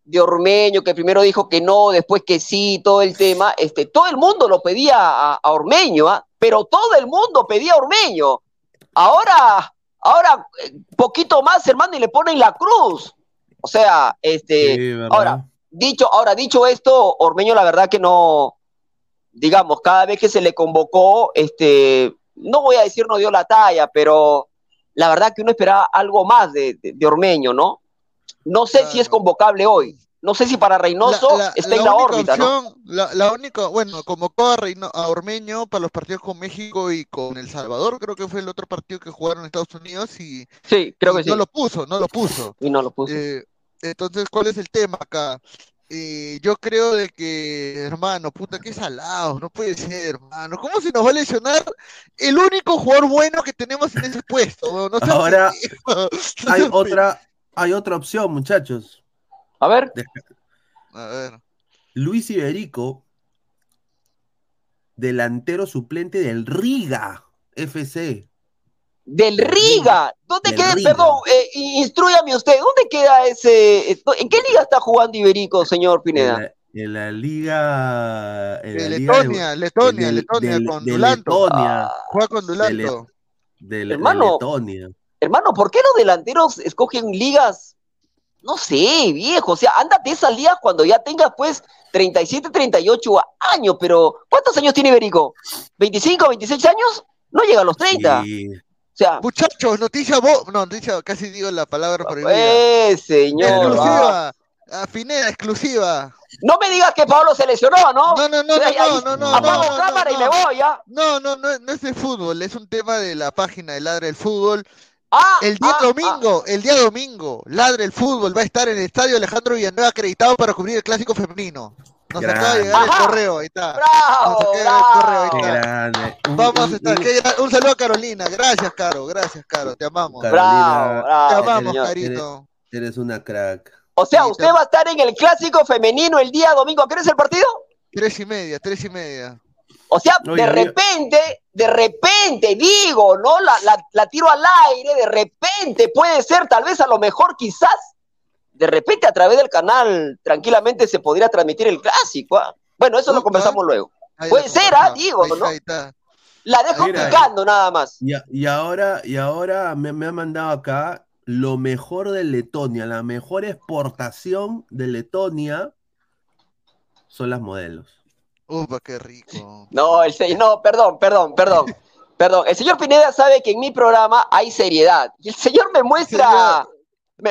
de Ormeño, que primero dijo que no, después que sí, todo el tema, este, todo el mundo lo pedía a, a Ormeño, ¿ah? Pero todo el mundo pedía a Ormeño. Ahora, ahora, eh, poquito más, hermano, y le ponen la cruz. O sea, este, ahora, dicho, ahora, dicho esto, Ormeño, la verdad que no, digamos, cada vez que se le convocó, este, no voy a decir no dio la talla, pero la verdad que uno esperaba algo más de, de- de Ormeño, ¿no? No sé si es convocable hoy. No sé si para Reynoso La- la- está en la órbita, ¿no? la, la única, bueno, convocó a, Reino- a Ormeño para los partidos con México y con El Salvador, creo que fue el otro partido que jugaron en Estados Unidos y, Sí, creo y que sí. no lo puso, no lo puso. Y no lo puso. Eh, entonces, ¿cuál es el tema acá? Eh, yo creo de que, hermano, puta, qué salado, no puede ser, hermano. ¿Cómo se nos va a lesionar el único jugador bueno que tenemos en ese puesto? No Ahora, no Hay otra, hay otra opción, muchachos. A ver. A ver, Luis Iberico, delantero suplente del Riga FC. Del Riga. ¿Dónde Del queda? Riga. Perdón, eh, instrúyame usted. ¿Dónde queda ese? ¿En qué liga está jugando Iberico, señor Pineda? En la, En la liga. En De la liga Letonia, Letonia, de- Letonia, de- con de Dulanto. Letonia. Juega con Dulanto. De, Le- de Hermano. Letonia. Hermano, ¿por qué los delanteros escogen ligas? No sé, viejo. O sea, ándate esa liga cuando ya tengas, pues, 37, 38 años. Pero, ¿cuántos años tiene Iberico? ¿25, 26 años? No llega a los 30. Y- O sea, Muchachos, noticia no, noticia, casi digo la palabra prohibida. pues, señor. ah. exclusiva. A Pineda, exclusiva. No me digas que Pablo se lesionó, ¿no? No, no, no, no, ahí no, no, no, Apago no, no, cámara y no. me voy, ¿ya? No, no, no, no es de fútbol, es un tema de la página de Ladre el Fútbol. Ah, El día ah, domingo, el día domingo, Ladre el Fútbol va a estar en el estadio Alejandro Villanueva acreditado para cubrir el clásico femenino. Nos acaba de Grande. llegar el correo, ahí está. bravo, Nos acaba el correo, ahí Qué está. grande. Un- Vamos a estar. un- saludo a Carolina. Gracias, Caro. Gracias, Caro. Te amamos. Caro. bravo, Carolina, Te amamos, señor. Carito. Eres una crack. O sea, Sí, usted te- va a estar en el clásico femenino el día domingo. ¿A qué es el partido? Tres y media, tres y media. O sea, No, de ya, ya. repente, de repente, digo, ¿no? La, la, la tiro al aire, de repente puede ser, tal vez a lo mejor, quizás, de repente a través del canal tranquilamente se podría transmitir el clásico. ¿ah? Bueno, eso lo conversamos luego. Ahí Puede ser, ah, digo, Ahí ¿no? está, ahí está. La dejo Mira. picando nada más. Y, ahora, y ahora me, me ha mandado acá lo mejor de Letonia, la mejor exportación de Letonia son las modelos. Upa, qué rico. No, el señor, no, perdón, perdón, perdón. Perdón, el señor Pineda sabe que en mi programa hay seriedad. Y el señor me muestra.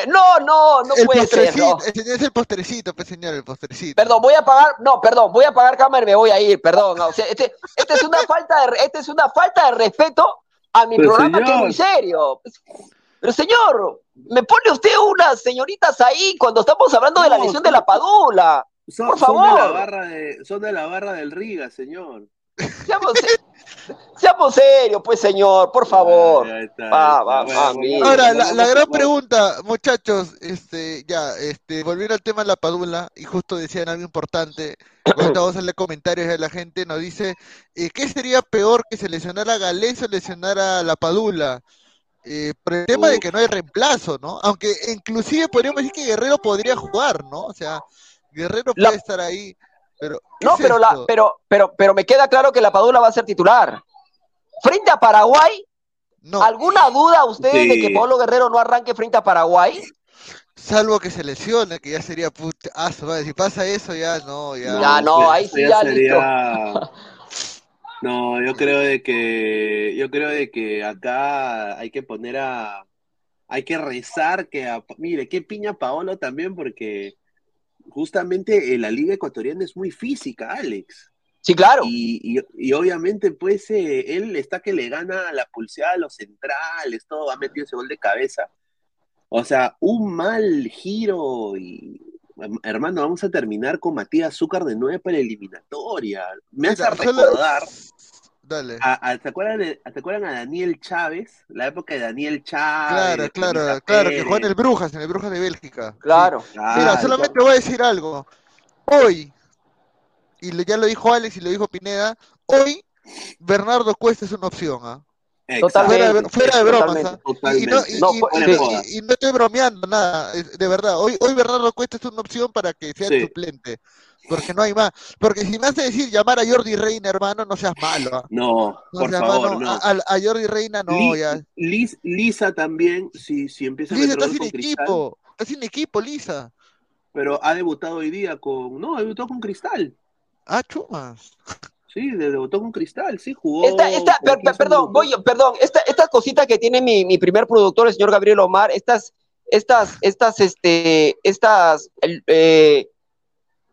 No, no, no el puede ser. no. es el postrecito, pues señor, el postrecito. Perdón, voy a apagar, no, perdón, voy a apagar cámara y me voy a ir, perdón. no, o sea, este, este es una falta de, este es una falta de respeto a mi Pero, programa que es muy serio. Pero señor, me pone usted unas señoritas ahí cuando estamos hablando de la lesión de la padula. Son, Por son de la favor. barra de, son de la barra del Riga, señor. Seamos, seamos serios, pues señor, por favor. Ahí está, ahí Va, está. va, Bueno, va, vamos- mira. Ahora, la, gran pregunta, muchachos, este, ya, este, volviendo al tema de la padula, y justo decían algo importante, ahorita vamos a leer comentarios de la gente, nos dice, eh, ¿qué sería peor que se lesionara a Galés o lesionara a la padula? Eh, por el tema de que no hay reemplazo, ¿no? Aunque inclusive podríamos decir que Guerrero podría jugar, ¿no? O sea, Guerrero La- puede estar ahí, pero ¿qué No, es pero, la, pero, pero, pero me queda claro que la Padula va a ser titular. Frente a Paraguay, no, ¿alguna duda ustedes de que Pablo Guerrero no arranque frente a Paraguay? salvo que se lesione, que ya sería putazo, madre, si pasa eso ya no, ya. Ya, no, ahí sí ya sería- No, yo creo de que yo creo de que acá hay que poner a hay que rezar que a, mire, qué piña Paolo también porque justamente eh, la liga ecuatoriana es muy física, Alex. Sí, claro. Y, y- y obviamente, pues, eh, él está que le gana la pulseada a los centrales, todo, ha metido ese gol de cabeza. O sea, un mal giro y, hermano, vamos a terminar con Matías Azúcar de nueve para la eliminatoria. Me hace recordar, Dale. a, a- ¿te, acuerdan de- ¿te acuerdan a Daniel Chávez? La época de Daniel Chávez. Claro, claro, claro, que juega en el Brujas, en el Brujas de Bélgica. Sí. Claro. Mira, solamente voy a decir algo. Hoy, y ya lo dijo Alex y lo dijo Pineda, hoy Bernardo Cuesta es una opción, ¿ah? Fuera de, fuera de bromas. ¿ah? Y, no, y- No, y- fu- y- sí. y- y- y no estoy bromeando nada, de verdad. Hoy, hoy Bernardo Cuesta es una opción para que sea el Sí. suplente, porque no hay más. Porque si me hace decir llamar a Jordi Reina, hermano, no seas malo. ¿ah? No, No por seas favor, malo. no. A, a- a Jordi Reina no, ya. Lis- Lisa también, si, si empieza a Lisa meter está sin con Cristal, equipo, está sin equipo, Lisa. pero ha debutado hoy día con. No, debutó con Cristal. Ah, chumas. Sí, de- debutó con Cristal, sí, jugó. Esta, esta, per- per- 15 perdón, voy, perdón, esta, esta cosita que tiene mi, mi primer productor, el señor Gabriel Omar, estas, estas, estas, este, estas, el, eh,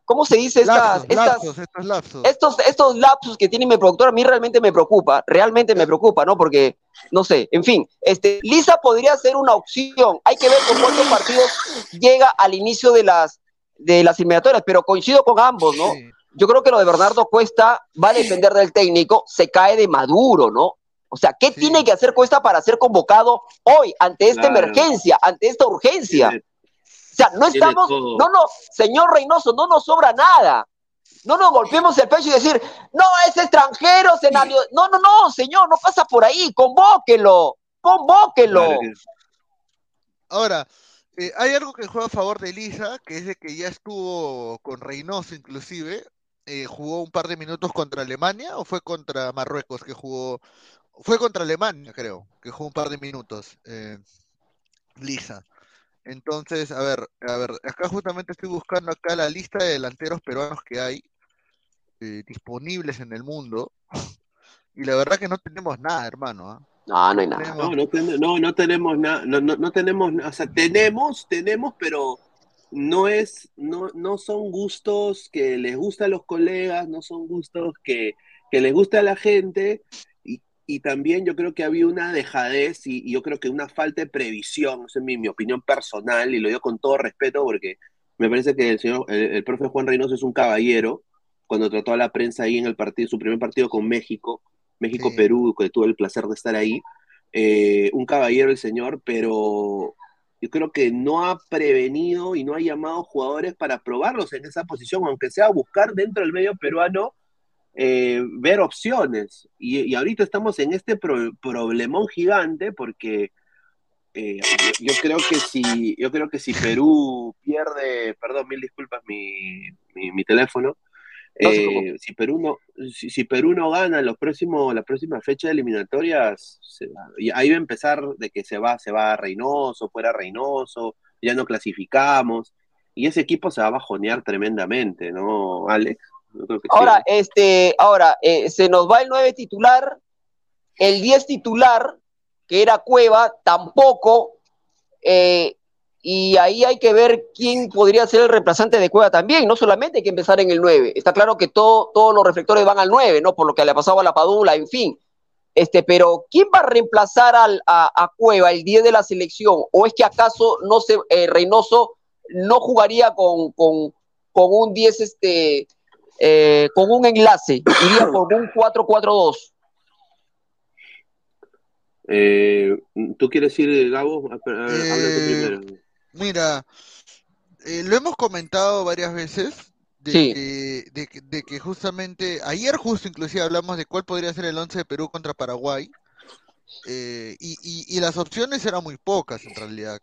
¿cómo se dice? Estas, Lapsos, estas, lapsos, estos lapsos. estos, que tiene mi productor a mí realmente me preocupa, realmente me preocupa, ¿no? Porque, no sé, en fin, este, Lisa podría ser una opción, hay que ver con cuántos partidos llega al inicio de las, de las eliminatorias, pero coincido con ambos, ¿no? Sí. Yo creo que lo de Bernardo Cuesta va a depender del técnico, se cae de Maduro, ¿no? O sea, ¿qué Sí. tiene que hacer Cuesta para ser convocado hoy ante esta Claro. emergencia, ante esta urgencia? O sea, no estamos, no, no, señor Reynoso, no nos sobra nada. No nos golpeemos el pecho y decir, no, es extranjero, se nació". No, no, no, señor, no pasa por ahí, convóquelo, convóquelo. Ahora, Eh, hay algo que juega a favor de Elisa, que es de que ya estuvo con Reynoso inclusive, eh, jugó un par de minutos contra Alemania o fue contra Marruecos que jugó, fue contra Alemania creo, que jugó un par de minutos, eh, Lisa. Entonces, a ver, a ver, acá justamente estoy buscando acá la lista de delanteros peruanos que hay eh, disponibles en el mundo y la verdad que no tenemos nada, hermano. ¿ah? No, no hay nada. No, no, ten- no, no tenemos nada, no, no, no tenemos, o sea, tenemos, tenemos, pero no es, no, no son gustos que les gusta a los colegas, no son gustos que, que les gusta a la gente, y, también yo creo que había una dejadez y, y yo creo que una falta de previsión, esa es mi, mi opinión personal, y lo digo con todo respeto porque me parece que el señor, el, el profe Juan Reynoso es un caballero, cuando trató a la prensa ahí en el partido, su primer partido con México, México-Perú, que tuve el placer de estar ahí, eh, un caballero el señor, pero yo creo que no ha prevenido y no ha llamado jugadores para probarlos en esa posición, aunque sea buscar dentro del medio peruano eh, ver opciones. Y, y ahorita estamos en este pro- problemón gigante porque eh, yo, creo que si yo creo que si Perú pierde, perdón, mil disculpas mi, mi, mi teléfono, eh, si Perú no si, si Perú no gana los próximos la próxima fecha de eliminatorias se ahí va a empezar de que se va se va Reynoso fuera Reynoso ya no clasificamos y ese equipo se va a bajonear tremendamente no Alex Sí. Ahora, este, ahora, eh, se nos va el 9 titular, el 10 titular, que era Cueva, tampoco, eh, y ahí hay que ver quién podría ser el reemplazante de Cueva también, no solamente hay que empezar en el 9, está claro que todo, todos los reflectores van al 9, ¿no? Por lo que le ha pasado a la Padula, en fin, este, pero ¿quién va a reemplazar al, a, a Cueva, el 10 de la selección? ¿O es que acaso no se, eh, Reynoso no jugaría con, con, con un 10, este, eh, con un enlace, iría por un 4-4-2. Eh, ¿Tú quieres ir, Gabo? A- a- Habla tú Eh, primero. Mira, eh, lo hemos comentado varias veces de, Sí. que, de, que- de que justamente, ayer justo inclusive hablamos de cuál podría ser el 11 de Perú contra Paraguay, eh, y, y- y las opciones eran muy pocas en realidad.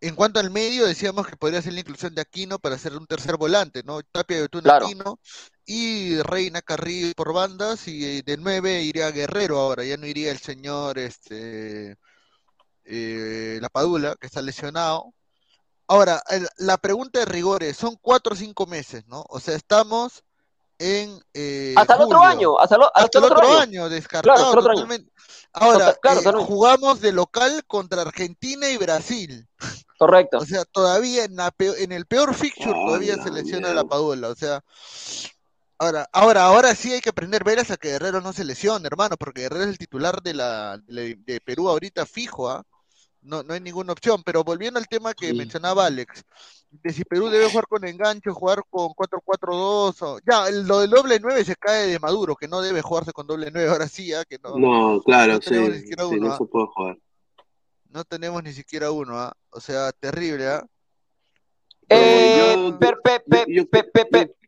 En cuanto al medio, decíamos que podría ser la inclusión de Aquino para hacer un tercer volante, ¿no? Tapia, Yotun, Claro. Aquino, y Reina Carrillo por bandas, y eh, de 9 iría Guerrero ahora, ya no iría el señor, este, eh, La Padula, que está lesionado. Ahora, el- la pregunta de rigores, son cuatro o cinco meses, ¿no? O sea, estamos en eh, hasta el otro año, hasta, lo- hasta Hasta el otro año, descartado Claro, hasta el otro año. totalmente. Ahora, Total- claro, eh, totalmente. jugamos de local contra Argentina y Brasil. Correcto. O sea, todavía en, la peo- en el peor fixture todavía se lesiona mierda. la Padula. O sea, ahora, ahora, ahora sí hay que aprender veras a que Guerrero no se lesione, hermano, porque Guerrero es el titular de la de, de Perú ahorita fijo, ¿ah? No, no hay ninguna opción. Pero volviendo al tema que Sí. mencionaba Alex, de si Perú debe jugar con enganche o jugar con 4-4-2, o... ya, lo del doble 9 se cae de Maduro, que no debe jugarse con doble 9, ahora sí, ¿ah? Que no, No, claro, no sí, tenemos ni siquiera sí, uno, no ¿ah? se puede jugar. no tenemos ni siquiera uno, ¿ah? O sea, terrible, ¿ah? Eh,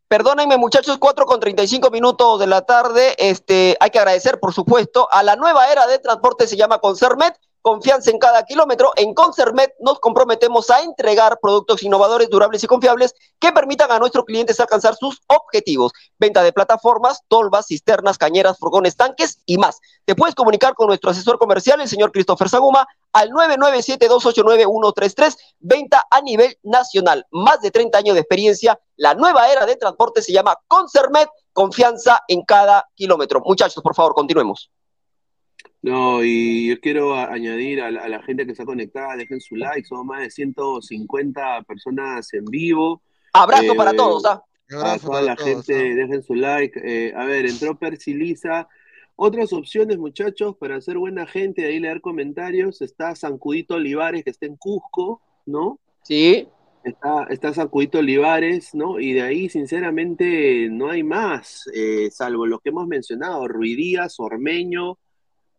perdónenme, muchachos, 4 con 35 minutos de la tarde. Este, hay que agradecer, por supuesto, a la nueva era de transporte, se llama Concermet. Confianza en cada kilómetro. En Concermet nos comprometemos a entregar productos innovadores, durables y confiables que permitan a nuestros clientes alcanzar sus objetivos. Venta de plataformas, tolvas, cisternas, cañeras, furgones, tanques y más. Te puedes comunicar con nuestro asesor comercial, el señor Christopher Saguma, al 997-289-133, venta a nivel nacional. Más de 30 años de experiencia. La nueva era de transporte se llama Concermet, confianza en cada kilómetro. Muchachos, por favor, continuemos. No, y yo quiero añadir a la, a la gente que está conectada, dejen su like, somos más de 150 personas en vivo. Abrazo Eh, para todos. ¿ah? A toda para la todos, gente, ¿ah? dejen su like. Eh, a ver, entró Percy Lisa. Otras opciones, muchachos, para ser buena gente, ahí leer comentarios. Está Sancudito Olivares, que está en Cusco, ¿no? Sí. Está, está Sancudito Olivares, ¿no? Y de ahí, sinceramente, no hay más, eh, salvo los que hemos mencionado, Ruidías, Ormeño,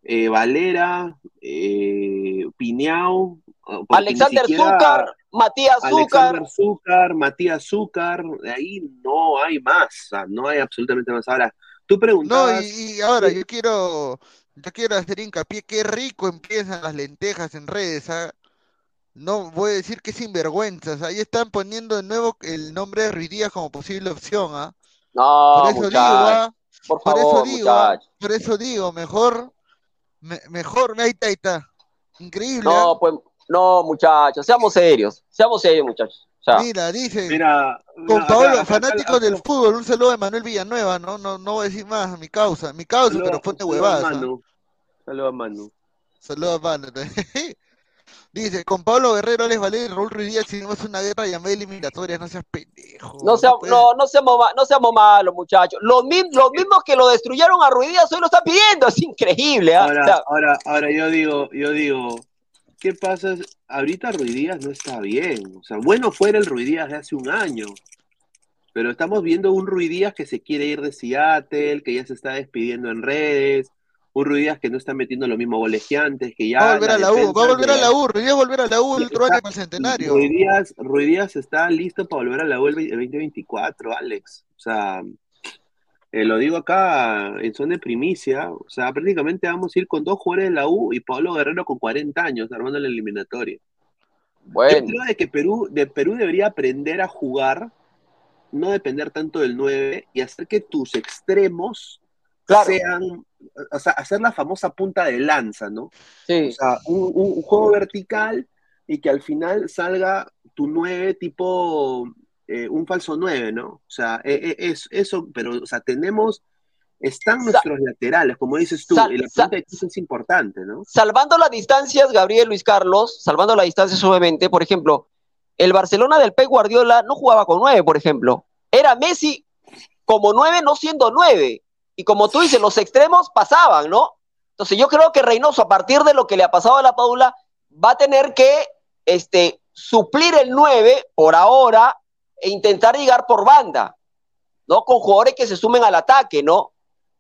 eh, Valera, eh, Piñao, ni Alexander siquiera- Zúcar, Matías Zúcar. Alexander Zúcar, Matías Zúcar, de ahí no hay más, no hay absolutamente más. Ahora, tú No, preguntabas, y, y ahora yo quiero, yo quiero hacer hincapié, qué rico empiezan las lentejas en redes, ¿ah? no voy a decir que sinvergüenzas. Ahí están poniendo de nuevo el nombre de Ruiz Díaz como posible opción, ¿ah? No, Por eso digo, muchachos, ¿ah? por Por favor, eso digo, ¿ah? muchachos. por eso digo, mejor, me- mejor, ahí está, ahí está. Increíble, ¿ah? No, pues, no, muchachos, seamos serios, seamos serios, muchachos. O sea, Mira, dice, Mira, con Paolo, acá- fanático acá- del fútbol, un saludo de Manuel Villanueva, no, no, no voy a decir más, mi causa, mi causa, saludo- pero a huevadas. ¿ah? Manu. Saludo a Manu. Saludos a Manu. Dice, con Pablo Guerrero, Alex Valer y Raúl Ruiz Díaz, si es una guerra llamada eliminatorias, no seas pendejo. no, sea- puedes- no, no seamos, no seamos malos, muchachos. Los, mi- los mismos que lo destruyeron a Ruiz Díaz hoy lo están pidiendo, es increíble. ¿ah? O Ahora, sea, ahora, ahora yo digo, yo digo, ¿qué pasa? Ahorita Ruiz Díaz no está bien. O sea, bueno fuera el Ruiz Díaz de hace un año. Pero estamos viendo un Ruiz Díaz que se quiere ir de Seattle, que ya se está despidiendo en redes, un Ruiz Díaz que no está metiendo los mismos goles que antes, que ya Va a volver a la U, va a volver a la U, Ruiz Díaz va a volver a la U el otro año para el centenario. Ruiz Díaz, Ruiz Díaz está listo para volver a la U el 2024, Alex. O sea, eh, lo digo acá en zona de primicia. O sea, prácticamente vamos a ir con dos jugadores de la U y Pablo Guerrero con 40 años armando la eliminatoria. Yo bueno, creo de que Perú, de Perú debería aprender a jugar, no depender tanto del 9 y hacer que tus extremos Claro. sean, o sea, hacer la famosa punta de lanza, ¿no? sí. O sea, un, juego vertical y que al final salga tu 9 tipo eh, un falso 9, ¿no? O sea, eh, eh, es, eso, pero, o sea, tenemos, están Sa- nuestros laterales, como dices tú, Sa- y la punta es importante, ¿no? salvando las distancias, Gabriel Luis Carlos, salvando las distancias obviamente, por ejemplo, el Barcelona del Pep Guardiola no jugaba con nueve, por ejemplo. Era Messi como nueve, no siendo nueve. Y como tú dices, los extremos pasaban, ¿no? Entonces yo creo que Reynoso, a partir de lo que le ha pasado a la Paula, va a tener que este, suplir el nueve por ahora e intentar llegar por banda, ¿no? Con jugadores que se sumen al ataque, ¿no? O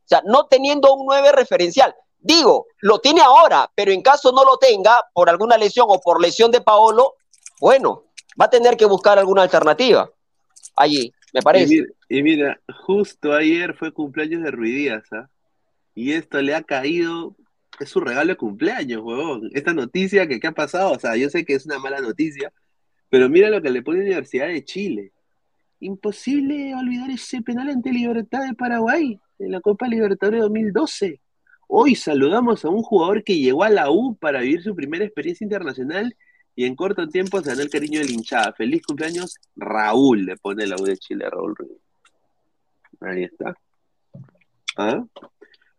sea, no teniendo un nueve referencial. Digo, lo tiene ahora, pero en caso no lo tenga por alguna lesión o por lesión de Paolo, bueno, va a tener que buscar alguna alternativa allí, me Y mira, y mira, justo ayer fue cumpleaños de Ruiz Díaz, ¿ah? Y esto le ha caído, es su regalo de cumpleaños, huevón. Esta noticia que, que ha pasado, o sea, yo sé que es una mala noticia, pero mira lo que le pone Universidad de Chile. Imposible olvidar ese penal ante Libertad de Paraguay en la Copa Libertadores 2012. Hoy saludamos a un jugador que llegó a la U para vivir su primera experiencia internacional y en corto tiempo se ganó el cariño de la hinchada. Feliz cumpleaños, Raúl, le pone la U de Chile a Raúl Ruiz. Ahí está. ¿Ah?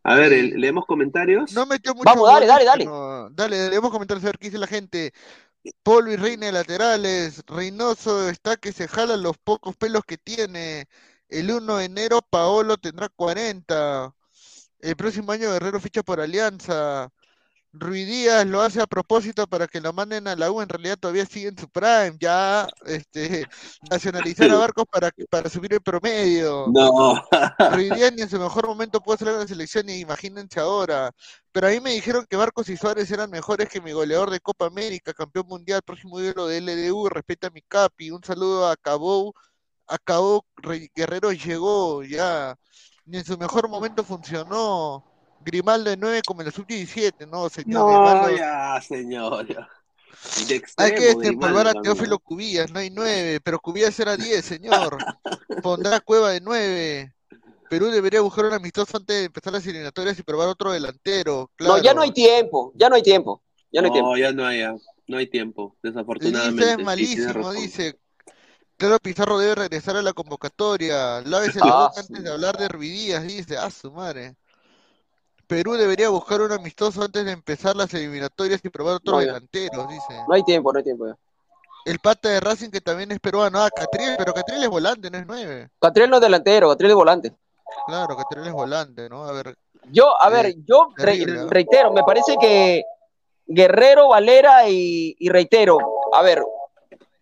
A ver, leemos comentarios. No metió mucho Vamos, dale, dale, dale. Dale, debemos comentar a ver qué dice la gente. Paul Luis Reina de laterales. Reynoso está que se jala los pocos pelos que tiene. El 1 de enero Paolo tendrá 40. El próximo año Guerrero ficha por Alianza. Ruiz Díaz lo hace a propósito para que lo manden a la U. En realidad todavía sigue en su prime. Ya este, nacionalizar a Barcos para, para subir el promedio. No. Ruiz Díaz ni en su mejor momento pudo salir de la selección y imagínense ahora. Pero a mí me dijeron que Barcos y Suárez eran mejores que mi goleador de Copa América, campeón mundial, próximo ídolo de LDU, respeta a mi capi. Un saludo a Cabou. Acabó, Guerrero llegó ya. Ni en su mejor momento funcionó. Grimaldo de 9 como en la sub-17, no, señor. No, Grimaldo. ya, señor. ya. Hay que desempolvar a Teófilo Cubillas, no hay 9, pero Cubillas era 10, señor. Pondrá Cueva de 9. Perú debería buscar un amistoso antes de empezar las eliminatorias y probar otro delantero. No, ya no hay tiempo, ya no hay tiempo, ya no hay tiempo. No, ya no hay, no hay tiempo, desafortunadamente. Lisa es Sí, malísimo, dice. Claro, Pizarro debe regresar a la convocatoria. Lávese la Ah, boca antes de hablar de Ruidías, dice. Ah, su madre. Perú debería buscar un amistoso antes de empezar las eliminatorias y probar otro No, ya. delantero, dice. No hay tiempo, no hay tiempo. ya. El pata de Racing que también es peruano. Ah, Catriel, pero Catriel es volante, no es 9. Catriel no es delantero, Catriel es volante. Claro, Catriel es volante, ¿no? A ver, Yo, a Eh, ver, yo terrible, ¿no? reitero, me parece que Guerrero, Valera y, y reitero, a ver,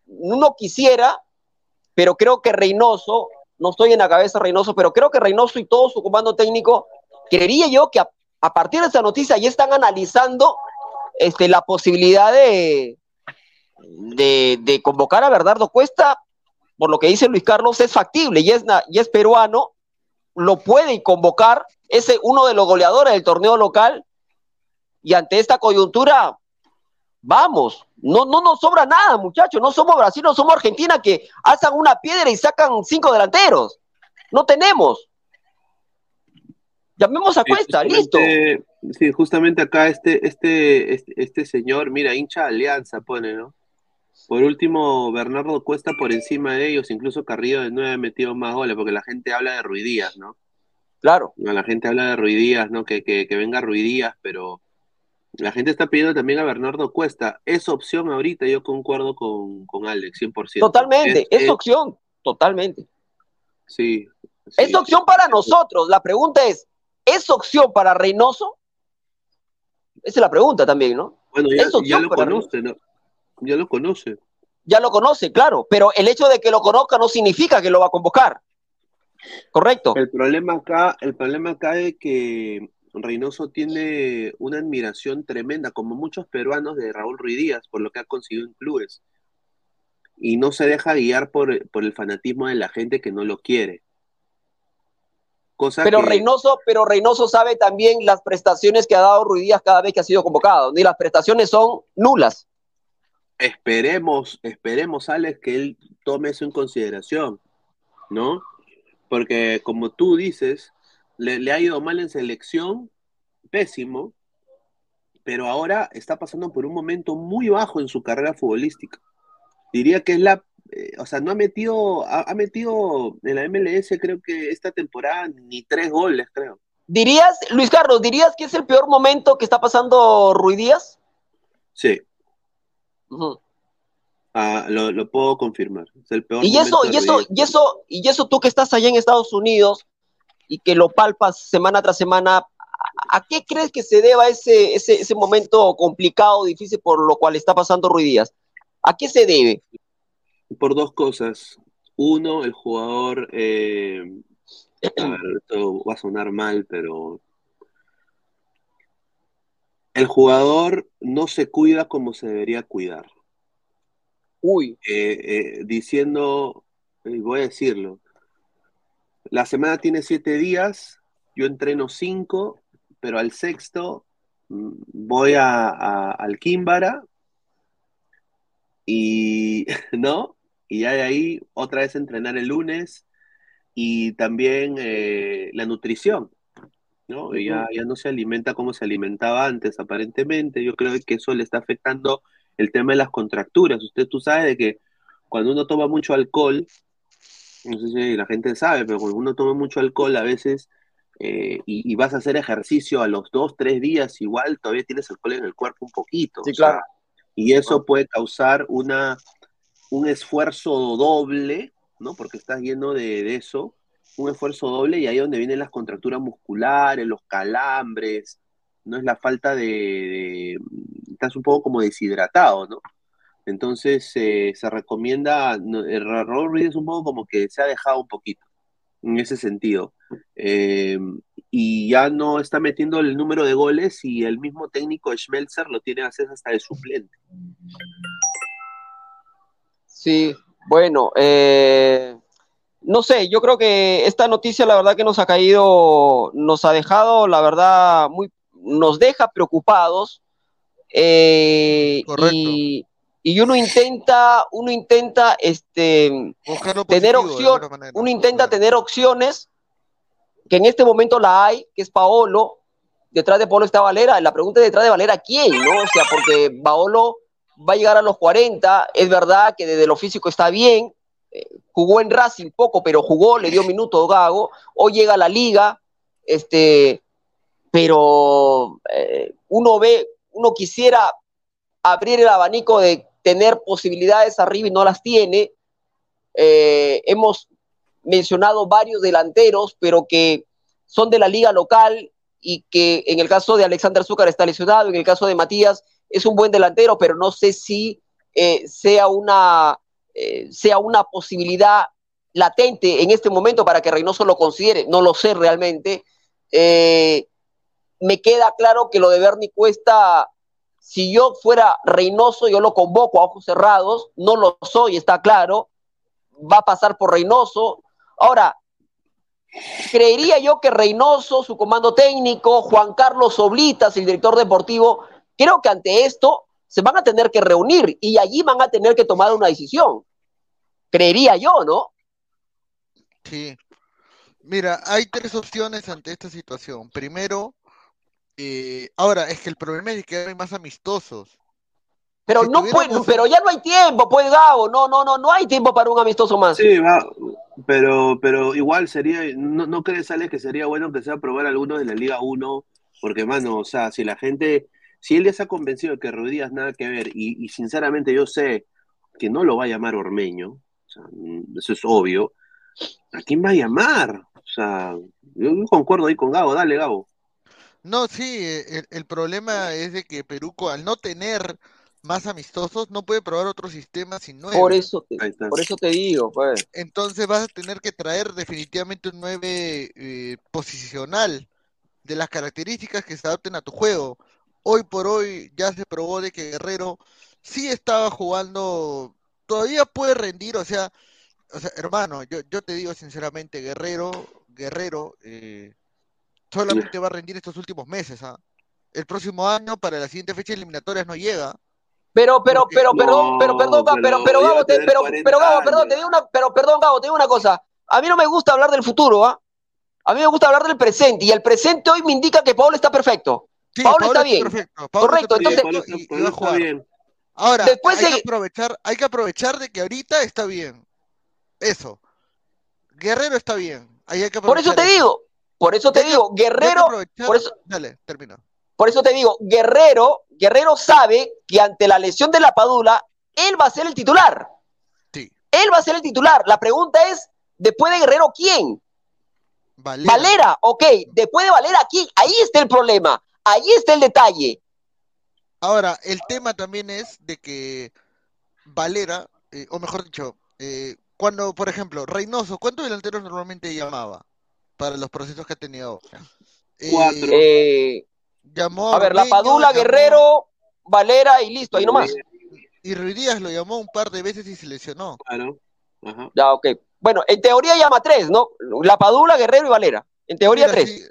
uno quisiera, pero creo que Reynoso, no estoy en la cabeza Reynoso, pero creo que Reynoso y todo su comando técnico, creería yo que a, partir de esta noticia ya están analizando este, la posibilidad de, de, convocar a Bernardo Cuesta, por lo que dice Luis Carlos, es factible y es, y es peruano, lo pueden convocar, es uno de los goleadores del torneo local, y ante esta coyuntura, Vamos, no, no nos sobra nada, muchachos. No somos Brasil, no somos Argentina que alzan una piedra y sacan cinco delanteros. No tenemos. Llamemos a Sí, Cuesta, listo. Sí, justamente acá este, este, este, este señor, mira, hincha Alianza pone, ¿no? Por último, Bernardo Cuesta por encima de ellos, incluso Carrillo de nueve ha metido más goles, porque la gente habla de Ruidías, ¿no? Claro. No, La gente habla de Ruidías, ¿no? Que, que, que venga Ruidías, pero la gente está pidiendo también a Bernardo Cuesta. Es opción ahorita, yo concuerdo con, con Alex, 100%. Totalmente, es, es- opción, totalmente. Sí. sí. Es opción para nosotros. La pregunta es, ¿es opción para Reynoso? Esa es la pregunta también, ¿no? Bueno, ya, lo conoce, ¿no? Ya lo conoce. Ya lo conoce, claro, pero el hecho de que lo conozca no significa que lo va a convocar. Correcto. El problema acá, el problema acá es que Reynoso tiene una admiración tremenda, como muchos peruanos de Raúl Ruiz Díaz, por lo que ha conseguido en clubes. Y no se deja guiar por, por el fanatismo de la gente que no lo quiere. Cosa Pero que Reynoso, pero Reynoso sabe también las prestaciones que ha dado Ruiz Díaz cada vez que ha sido convocado. Ni las prestaciones son nulas. esperemos, esperemos, Alex, que él tome eso en consideración, ¿no? Porque como tú dices, le, le ha ido mal en selección, pésimo, pero ahora está pasando por un momento muy bajo en su carrera futbolística. Diría que es la, eh, o sea, no ha metido, ha, ha metido en la MLS creo que esta temporada ni tres goles, creo. ¿Dirías, Luis Carlos, dirías que es el peor momento que está pasando Ruiz Díaz? Sí, ah, lo, lo puedo confirmar. Es el peor Y eso, y eso, y eso, y eso tú que estás allá en Estados Unidos y que lo palpas semana tras semana, ¿a, a qué crees que se deba ese, ese, ese momento complicado, difícil por lo cual está pasando Ruiz Díaz? ¿A qué se debe? Por dos cosas. Uno, el jugador, eh, a ver, esto va a sonar mal, pero el jugador no se cuida como se debería cuidar. Uy, Eh, eh, diciendo, voy a decirlo, la semana tiene siete días, yo entreno cinco, pero al sexto mm, voy a, a- al Químbara y, ¿no? Y ya de ahí otra vez entrenar el lunes y también eh, la nutrición, ¿no? Y ya, ya no se alimenta como se alimentaba antes, aparentemente. Yo creo que eso le está afectando el tema de las contracturas. Usted, tú sabes de que cuando uno toma mucho alcohol, no sé si la gente sabe, pero cuando uno toma mucho alcohol a veces eh, y, y vas a hacer ejercicio a los dos, tres días, igual todavía tienes alcohol en el cuerpo un poquito. Sí, sea, claro. Y eso puede causar una, un esfuerzo doble, ¿no? Porque estás lleno de, eso, un esfuerzo doble y ahí es donde vienen las contracturas musculares, los calambres, no es la falta de, estás un poco como deshidratado, ¿no? Entonces eh, se recomienda, el Raúl es un poco como que se ha dejado un poquito en ese sentido. Eh, y ya no está metiendo el número de goles y el mismo técnico Schmelzer lo tiene a hacer hasta de suplente. Sí, bueno, eh, no sé, yo creo que esta noticia la verdad que nos ha caído, nos ha dejado, la verdad, muy, nos deja preocupados eh, Correcto. y, y uno intenta, uno intenta, este, Buscar lo tener uno intenta tener opciones, que en este momento la hay, que es Paolo, detrás de Paolo está Valera, la pregunta es detrás de Valera, ¿quién? ¿no? O sea, porque Paolo va a llegar a los 40, es verdad que desde lo físico está bien, eh, jugó en Racing poco, pero jugó, le dio minutos Gago, hoy llega a la liga, este, pero eh, uno ve, uno quisiera abrir el abanico de tener posibilidades arriba y no las tiene. Eh, hemos mencionado varios delanteros, pero que son de la liga local y que en el caso de Alexander Zúcar está lesionado, en el caso de Matías es un buen delantero, pero no sé si eh, sea, una, eh, sea una posibilidad latente en este momento para que Reynoso lo considere, no lo sé realmente. Eh, me queda claro que lo de Bernie Cuesta, si yo fuera Reynoso, yo lo convoco a ojos cerrados, no lo soy, está claro, va a pasar por Reynoso. Ahora, creería yo que Reynoso, su comando técnico, Juan Carlos Oblitas, el director deportivo, creo que ante esto se van a tener que reunir y allí van a tener que tomar una decisión. Creería yo, ¿no? Sí. Mira, hay tres opciones ante esta situación. Primero, eh, ahora, es que el problema es que hay más amistosos. Pero Si no puede, pero ya no hay tiempo, pues Gabo, no, no, no, no hay tiempo para un amistoso más. Sí, va, pero, pero igual sería, ¿no, no crees, Alex, que sería bueno que sea probar algunos de la Liga 1? Porque, mano, o sea, si la gente, si él ya se ha convencido de que Díaz nada que ver, y, y sinceramente yo sé que no lo va a llamar Ormeño, o sea, mm, eso es obvio, ¿a quién va a llamar? O sea, yo, yo concuerdo ahí con Gabo, dale, Gabo. No, sí, eh, el, el problema es de que Peruco, al no tener más amistosos, no puede probar otro sistema sin nueve. Por eso, te, por eso te digo, pues. Entonces vas a tener que traer definitivamente un 9 eh, posicional de las características que se adapten a tu juego. Hoy por hoy ya se probó de que Guerrero sí estaba jugando, todavía puede rendir, o sea, o sea, hermano, yo, yo te digo sinceramente, Guerrero, Guerrero, eh, solamente va a rendir estos últimos meses, ¿ah? El próximo año, para la siguiente fecha eliminatorias, no llega. Pero, pero, pero, perdón, pero, perdón, Gabo, pero, pero Gabo, te- pero, 40 pero, Gabo, perdón, te digo una, pero, perdón, Gabo, te digo una cosa. A mí no me gusta hablar del futuro, ¿ah? A mí me gusta hablar del presente, y el presente hoy me indica que Paolo está perfecto. Sí, Paolo Paolo está bien. perfecto, Paolo Correcto, entonces- Pablo Pablo. Ahora, Después hay que aprovechar, hay que aprovechar de que ahorita está bien. Eso. Guerrero está bien. Ahí hay que Por eso te digo, por eso te digo, que Guerrero, por eso, Dale, termina. por eso te digo, Guerrero, Guerrero sabe que ante la lesión de la Padula, él va a ser el titular. Sí. Él va a ser el titular. La pregunta es, después de Guerrero, ¿quién? Valera. Valera, ok. Después de Valera, ¿quién? Ahí está el problema. Ahí está el detalle. Ahora, el tema también es de que Valera, eh, o mejor dicho, eh, cuando, por ejemplo, Reynoso, ¿cuántos delanteros normalmente llamaba para los procesos que ha tenido? Cuatro. Eh, llamó a ver, la Padula, llamó- Guerrero, Valera y listo, ahí nomás. Y Ruiz Díaz lo llamó un par de veces y se lesionó. Claro. Ajá. Ya, ok. Bueno, en teoría llama tres, ¿no? La Padula, Guerrero y Valera. En teoría Mira, tres. sí,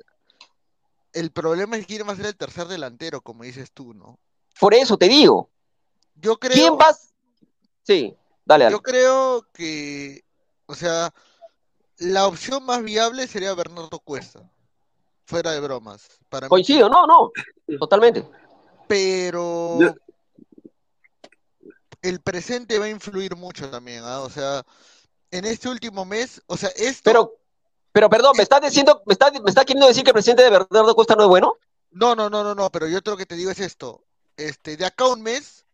el problema es quién va a ser el tercer delantero, como dices tú, ¿no? Por eso te digo. Yo creo, ¿Quién vas? Sí, dale, dale. yo creo que, o sea, la opción más viable sería Bernardo Cuesta, fuera de bromas, para mí. Coincido, no, no. Totalmente. Pero el presente va a influir mucho también, ¿ah? O sea, en este último mes, o sea, esto, Pero, pero perdón, ¿me estás diciendo, me estás, me estás queriendo decir que el presidente de Bernardo Cuesta no es bueno? no, no, no, no, no, pero yo lo que te digo es esto, este, de acá a un mes,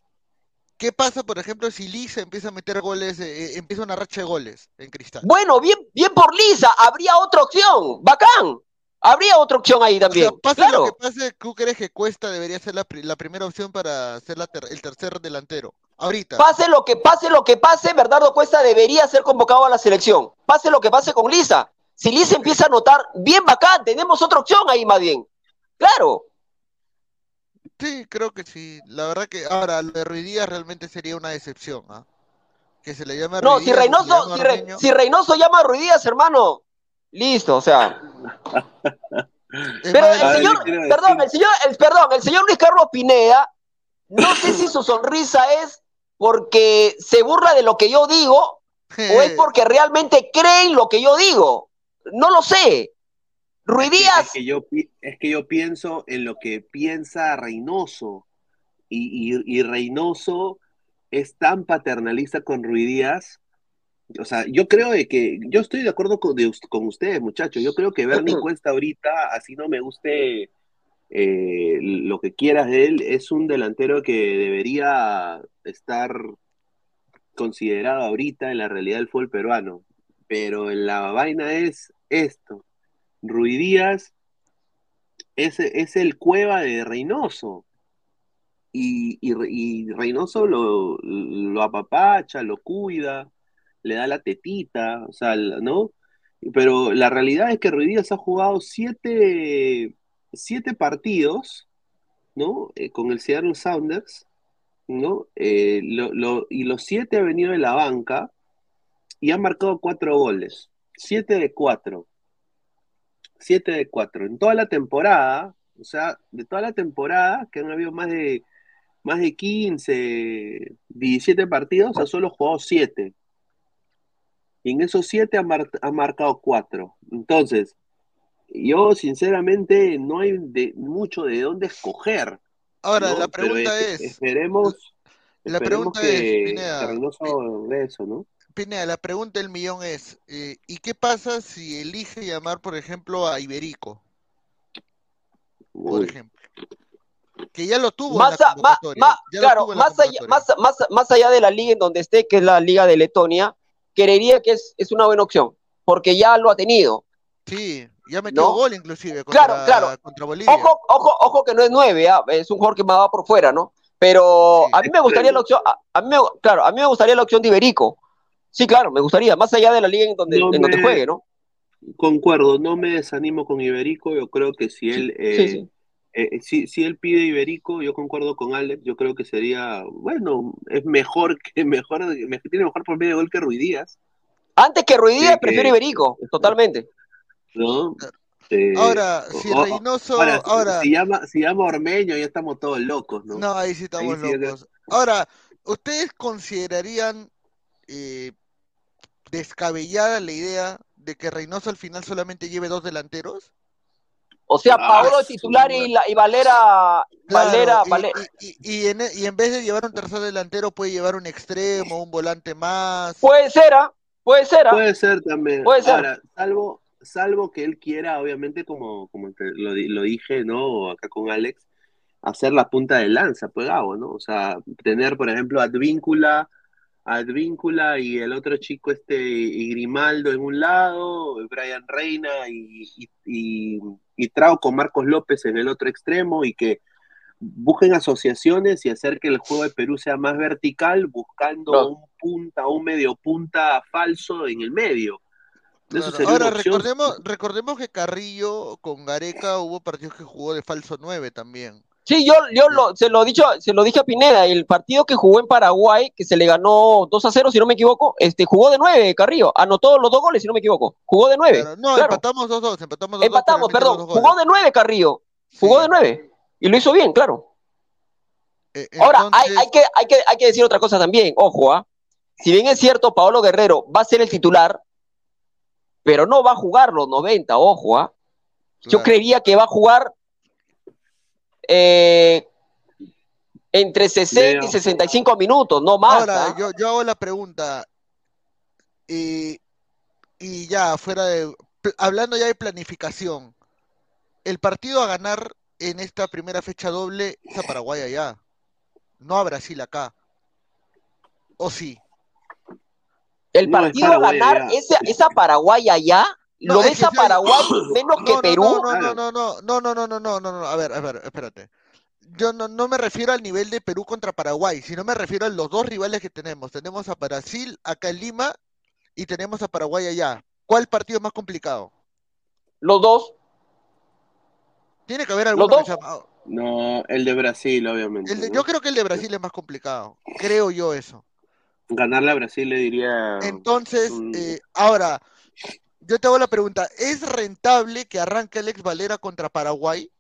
¿qué pasa, por ejemplo, si Lisa empieza a meter goles, eh, eh, empieza una racha de goles en Cristal? Bueno, bien, bien por Lisa, habría otra opción, bacán. Habría otra opción ahí O sea, también. pase claro. lo que pase, ¿tú crees que Cuesta debería ser la, pri- la primera opción para ser la ter- el tercer delantero? Ahorita. Pase lo que pase, lo que pase, Bernardo Cuesta debería ser convocado a la selección. Pase lo que pase con Lisa. Si Lisa empieza a anotar, bien bacán, tenemos otra opción ahí más bien. Claro. Sí, creo que sí. La verdad que ahora lo de Ruiz Díaz realmente sería una decepción, ¿ah? Que se le llame a No, Ruiz si Reynoso, si, si Reynoso llama a Ruiz Díaz, hermano, listo, o sea. Pero el señor, perdón, el señor, el, perdón, el señor Luis Carlos Pineda, no sé si su sonrisa es porque se burla de lo que yo digo o es porque realmente creen lo que yo digo. No lo sé. Ruiz Es que- Díaz, Es que, yo, es que yo pienso en lo que piensa Reynoso. Y, y, y Reynoso es tan paternalista con Ruiz Díaz. O sea, yo creo de que, yo estoy de acuerdo con, de con ustedes, muchachos. Yo creo que Bernie Cuesta ahorita, así no me guste eh, lo que quieras de él, es un delantero que debería estar considerado ahorita en la realidad del fútbol peruano. Pero la vaina es esto. Ruiz Díaz es, es el cueva de Reynoso. Y, y, y Reynoso lo, lo apapacha, lo cuida, le da la tetita, o sea, ¿no? Pero la realidad es que Ruiz Díaz ha jugado siete, siete partidos, ¿no? Eh, con el Seattle Sounders, ¿no? Eh, y los siete ha venido de la banca y ha marcado cuatro goles. Siete de cuatro. 7 de 4. En toda la temporada, o sea, de toda la temporada, que han habido más de más de 15, 17 partidos, ha solo jugado 7. Y en esos 7 ha, mar- ha marcado 4. Entonces, yo sinceramente no hay de, mucho de dónde escoger. Ahora, ¿no? la pregunta es- es, Esperemos, la esperemos pregunta que, es, Pineda, Reynoso de eso, ¿no? Pineda, la pregunta del millón es, eh, ¿y qué pasa si elige llamar, por ejemplo, a Iberico, por Uy. ejemplo? Que ya lo tuvo en Más, la ya claro, tuvo en la más allá, convocatoria. más, más, más allá de la liga en donde esté, que es la liga de Letonia, creería que es, es una buena opción, porque ya lo ha tenido. Sí, ya metió ¿No? gol inclusive contra, Claro, claro. contra Bolivia. Ojo, ojo, ojo que no es nueve, ¿ah? es un jugador que más va por fuera, ¿no? Pero Sí. a mí me gustaría la opción, a, a mí me, claro, a mí me gustaría la opción de Iberico. Sí, claro, me gustaría, más allá de la liga en donde, No en donde me- juegue, ¿no? Concuerdo, no me desanimo con Iberico, yo creo que si Sí, él, sí, eh, sí. Eh, si, si él pide Iberico, yo concuerdo con Alex, yo creo que sería, bueno, es mejor que mejor, me- tiene mejor por medio de gol que Ruidías, Antes que Ruidías, Sí, que- prefiero Iberico, totalmente. ¿no? Eh, Ahora, si o- o- Reynoso, ahora, si- ahora, si llama, si llama Ormeño, ya estamos todos locos, ¿no? no, ahí sí estamos Ahí sí, locos. Ahora, ¿ustedes considerarían eh, descabellada la idea de que Reynoso al final solamente lleve dos delanteros? O sea, Ah, Paolo titular y, la, y Valera, Claro, Valera, y, Vale- y- y- y en, y en vez de llevar un tercer delantero, puede llevar un extremo, un volante más. puede ser, ¿ah? Puede ser, ¿ah? Puede ser también. Puede ser. Ahora, salvo, salvo que él quiera, obviamente, como, como te- lo, di- lo dije, ¿no? Acá con Alex, hacer la punta de lanza, pues Gabo, ¿no? O sea, tener, por ejemplo, Advíncula, Advíncula y el otro chico, este, y Grimaldo en un lado, Brian Reina y, y, y, Trao con Marcos López en el otro extremo y que busquen asociaciones y hacer que el juego de Perú sea más vertical, buscando un punta, un medio punta falso en el medio. Eso Claro, sería Ahora recordemos, recordemos que Carrillo con Gareca hubo partidos que jugó de falso 9 también. Sí, yo, yo lo, se lo dicho, se lo dije a Pineda, el partido que jugó en Paraguay, que se le ganó 2 a 0, si no me equivoco, este, jugó de 9, Carrillo, anotó los dos goles, si no me equivoco, jugó de 9. Claro, no, claro. empatamos 2-2, empatamos 2-2. Empatamos, metió perdón, dos jugó de 9, Carrillo, jugó Sí. de 9, y lo hizo bien, claro. Eh, Ahora, hay, entonces, hay, que, hay, que, hay que decir otra cosa también, ojo, ¿ah? si bien es cierto, Paolo Guerrero va a ser el titular, pero no va a jugar los 90, ojo, ¿ah? Yo claro. creería que va a jugar eh, entre 60 y Leo. 65 minutos, no más. Ahora, ¿ah? yo, yo hago la pregunta, y, y ya, fuera de, hablando ya de planificación, el partido a ganar en esta primera fecha doble es a Paraguay allá, no a Brasil acá. ¿O sí? El No, es partido a Paraguay ganar allá. es, es a Paraguay allá. No, ¿Lo es ves a Paraguay menos que No, no, Perú? no, no, no, no, no, no, no, no, no, no, no, a ver, a ver, espérate. Yo no, no me refiero al nivel de Perú contra Paraguay, sino me refiero a los dos rivales que tenemos. Tenemos a Brasil acá en Lima y tenemos a Paraguay allá. ¿Cuál partido es más complicado? Los dos. Tiene que haber alguno dos. que sea más- No, el de Brasil, obviamente. el de- ¿no? yo creo que el de Brasil es más complicado. Creo yo eso. Ganarle a Brasil le diría. Entonces, mm, eh, ahora, yo te hago la pregunta, ¿es rentable que arranque Alex Valera contra Paraguay?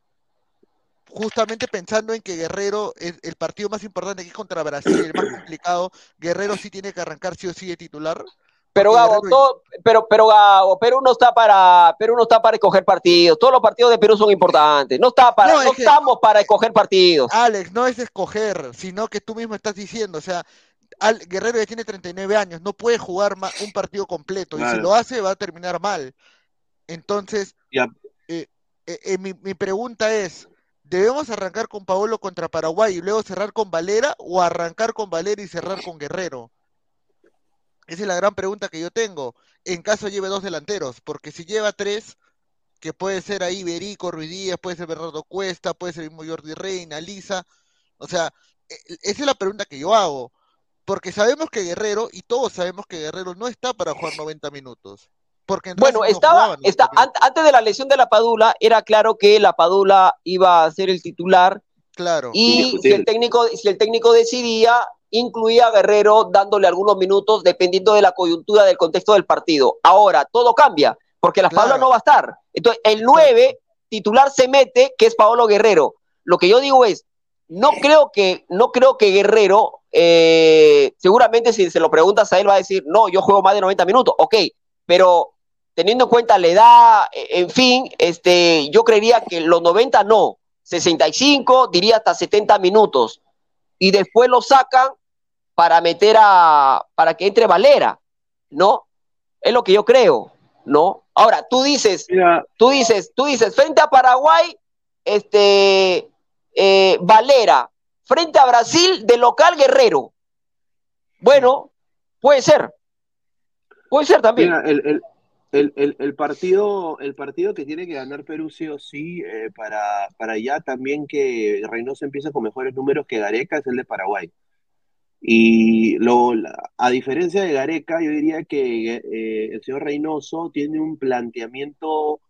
Justamente pensando en que Guerrero es el partido más importante que es contra Brasil, el más complicado, Guerrero sí tiene que arrancar sí o sí de titular. Pero Gabo, todo- pero, pero Gabo, Perú no está para, Perú no está para escoger partidos. Todos los partidos de Perú son importantes. No está para, No, no, es que- estamos para escoger partidos. Alex, no es escoger, sino que tú mismo estás diciendo, o sea, Al- Guerrero ya tiene 39 años, no puede jugar un partido completo, y si lo hace va a terminar mal. Entonces, eh, eh, eh, mi, mi pregunta es, ¿debemos arrancar con Paolo contra Paraguay y luego cerrar con Valera o arrancar con Valera y cerrar con Guerrero? Esa es la gran pregunta que yo tengo, en caso lleve dos delanteros, porque si lleva tres, que puede ser ahí Berico, Ruiz Díaz, puede ser Bernardo Cuesta, puede ser el mismo Jordi Reina, Lisa, o sea, e- esa es la pregunta que yo hago, porque sabemos que Guerrero, y todos sabemos que Guerrero no está para jugar 90 minutos, porque en Bueno, no estaba, jugaba 90 está, minutos. an- antes de la lesión de la Padula, era claro que la Padula iba a ser el titular Claro, y si el técnico, si el técnico decidía, incluía a Guerrero dándole algunos minutos dependiendo de la coyuntura del contexto del partido. Ahora, todo cambia, porque la Claro. Padula no va a estar. Entonces, el 9 titular se mete, que es Paolo Guerrero. Lo que yo digo es, no creo que, no creo que Guerrero, eh, seguramente si se lo preguntas a él va a decir, no, yo juego más de 90 minutos, ok, pero teniendo en cuenta la edad, e, en fin, este, yo creería que los 90 no, 65, diría hasta 70 minutos, y después lo sacan para meter a, para que entre Valera, ¿no? Es lo que yo creo, ¿no? Ahora, tú dices, Mira, tú dices, tú dices, frente a Paraguay, este, eh, Valera, frente a Brasil, de local Guerrero. Bueno, puede ser. Puede ser también. el, partido, el partido que tiene que ganar Perú sí o sí, eh, para, para ya también que Reynoso empiece con mejores números que Gareca, es el de Paraguay. Y a diferencia de Gareca, yo diría que eh, el señor Reynoso tiene un planteamiento,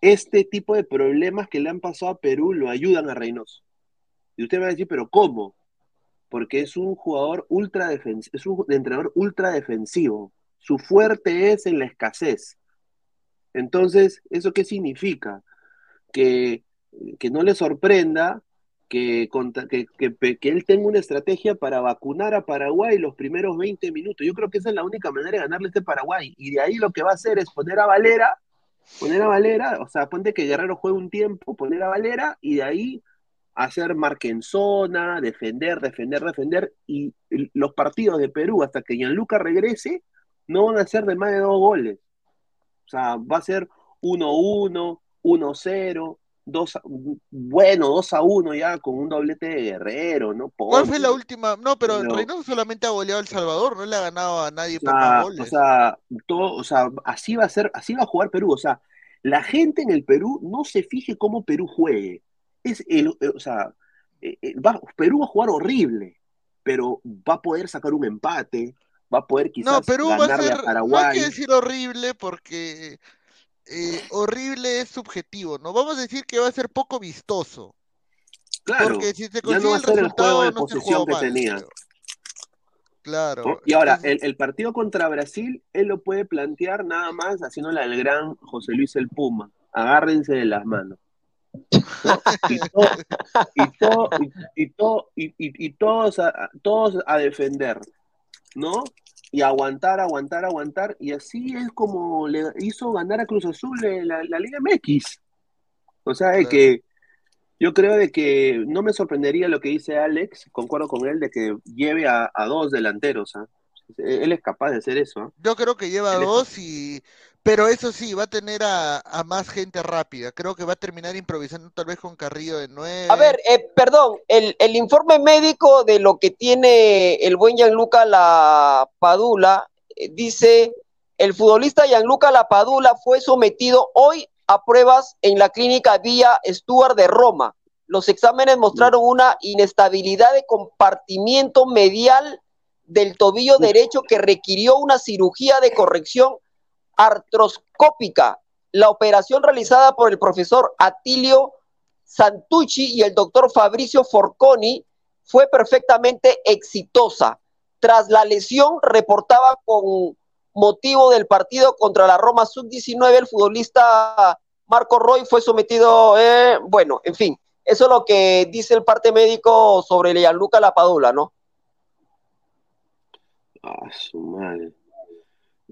este tipo de problemas que le han pasado a Perú lo ayudan a Reynoso. Y usted va a decir, pero ¿cómo? Porque es un jugador ultra defensivo, es un entrenador ultra defensivo. Su fuerte es en la escasez. Entonces, ¿eso qué significa? Que, que no le sorprenda que, que, que, él tenga una estrategia para vacunar a Paraguay los primeros 20 minutos. Yo creo que esa es la única manera de ganarle este Paraguay. Y de ahí lo que va a hacer es poner a Valera, poner a Valera, o sea, ponte que Guerrero juegue un tiempo, poner a Valera y de ahí hacer marca en zona, defender, defender, defender. Y los partidos de Perú hasta que Gianluca regrese no van a ser de más de dos goles. O sea, va a ser 1-1, 1-0, 2 a- bueno, 2 a 1 ya con un doblete de Guerrero, ¿no? ¿Cuál fue la Ponte. última? No, pero Pero- Reynoso solamente ha goleado a El Salvador, no le ha ganado a nadie O por más sea, o goles. sea, todo, o sea, así va a ser, así va a jugar Perú. O sea, la gente en el Perú no se fije cómo Perú juegue. Es el, eh, o sea, eh, eh, va- Perú va a jugar horrible, pero va a poder sacar un empate, va a poder No, quizás Perú va a ganarle ser, a no hay Paraguay. que decir horrible porque eh, horrible es subjetivo, ¿no? Vamos a decir que va a ser poco vistoso, Claro, porque si se ya no consigue va a ser el juego de no jugó que mal, tenía. Claro, ¿no? Y ahora, entonces, el, el partido contra Brasil, él lo puede plantear nada más haciéndole al gran José Luis el Puma. Agárrense de las manos. Y, to- y, to- y, y to- y- y- y todos, a, todos a defender, ¿no? Y aguantar, aguantar, aguantar. Y así es como le hizo ganar a Cruz Azul la, la Liga MX. O sea, de que yo creo de que no me sorprendería lo que dice Alex, concuerdo con él, de que lleve a, a dos delanteros. ¿ah? Él es capaz de hacer eso. ¿ah? yo creo que lleva Él es dos y, pero eso sí, va a tener a, a más gente rápida. Creo que va a terminar improvisando tal vez con Carrillo de nueve. A ver, eh, perdón, el, el informe médico de lo que tiene el buen Gianluca Lapadula eh, dice, el futbolista Gianluca Lapadula fue sometido hoy a pruebas en la clínica Villa Stuart de Roma. Los exámenes mostraron una inestabilidad de compartimiento medial del tobillo derecho que requirió una cirugía de corrección artroscópica. La operación realizada por el profesor Atilio Santucci y el doctor Fabricio Forconi fue perfectamente exitosa. Tras la lesión, reportaba con motivo del partido contra la Roma Sub-19, el futbolista Marco Roy fue sometido, eh, bueno, en fin, eso es lo que dice el parte médico sobre Gianluca Lapadula, ¿no? Ah, su madre.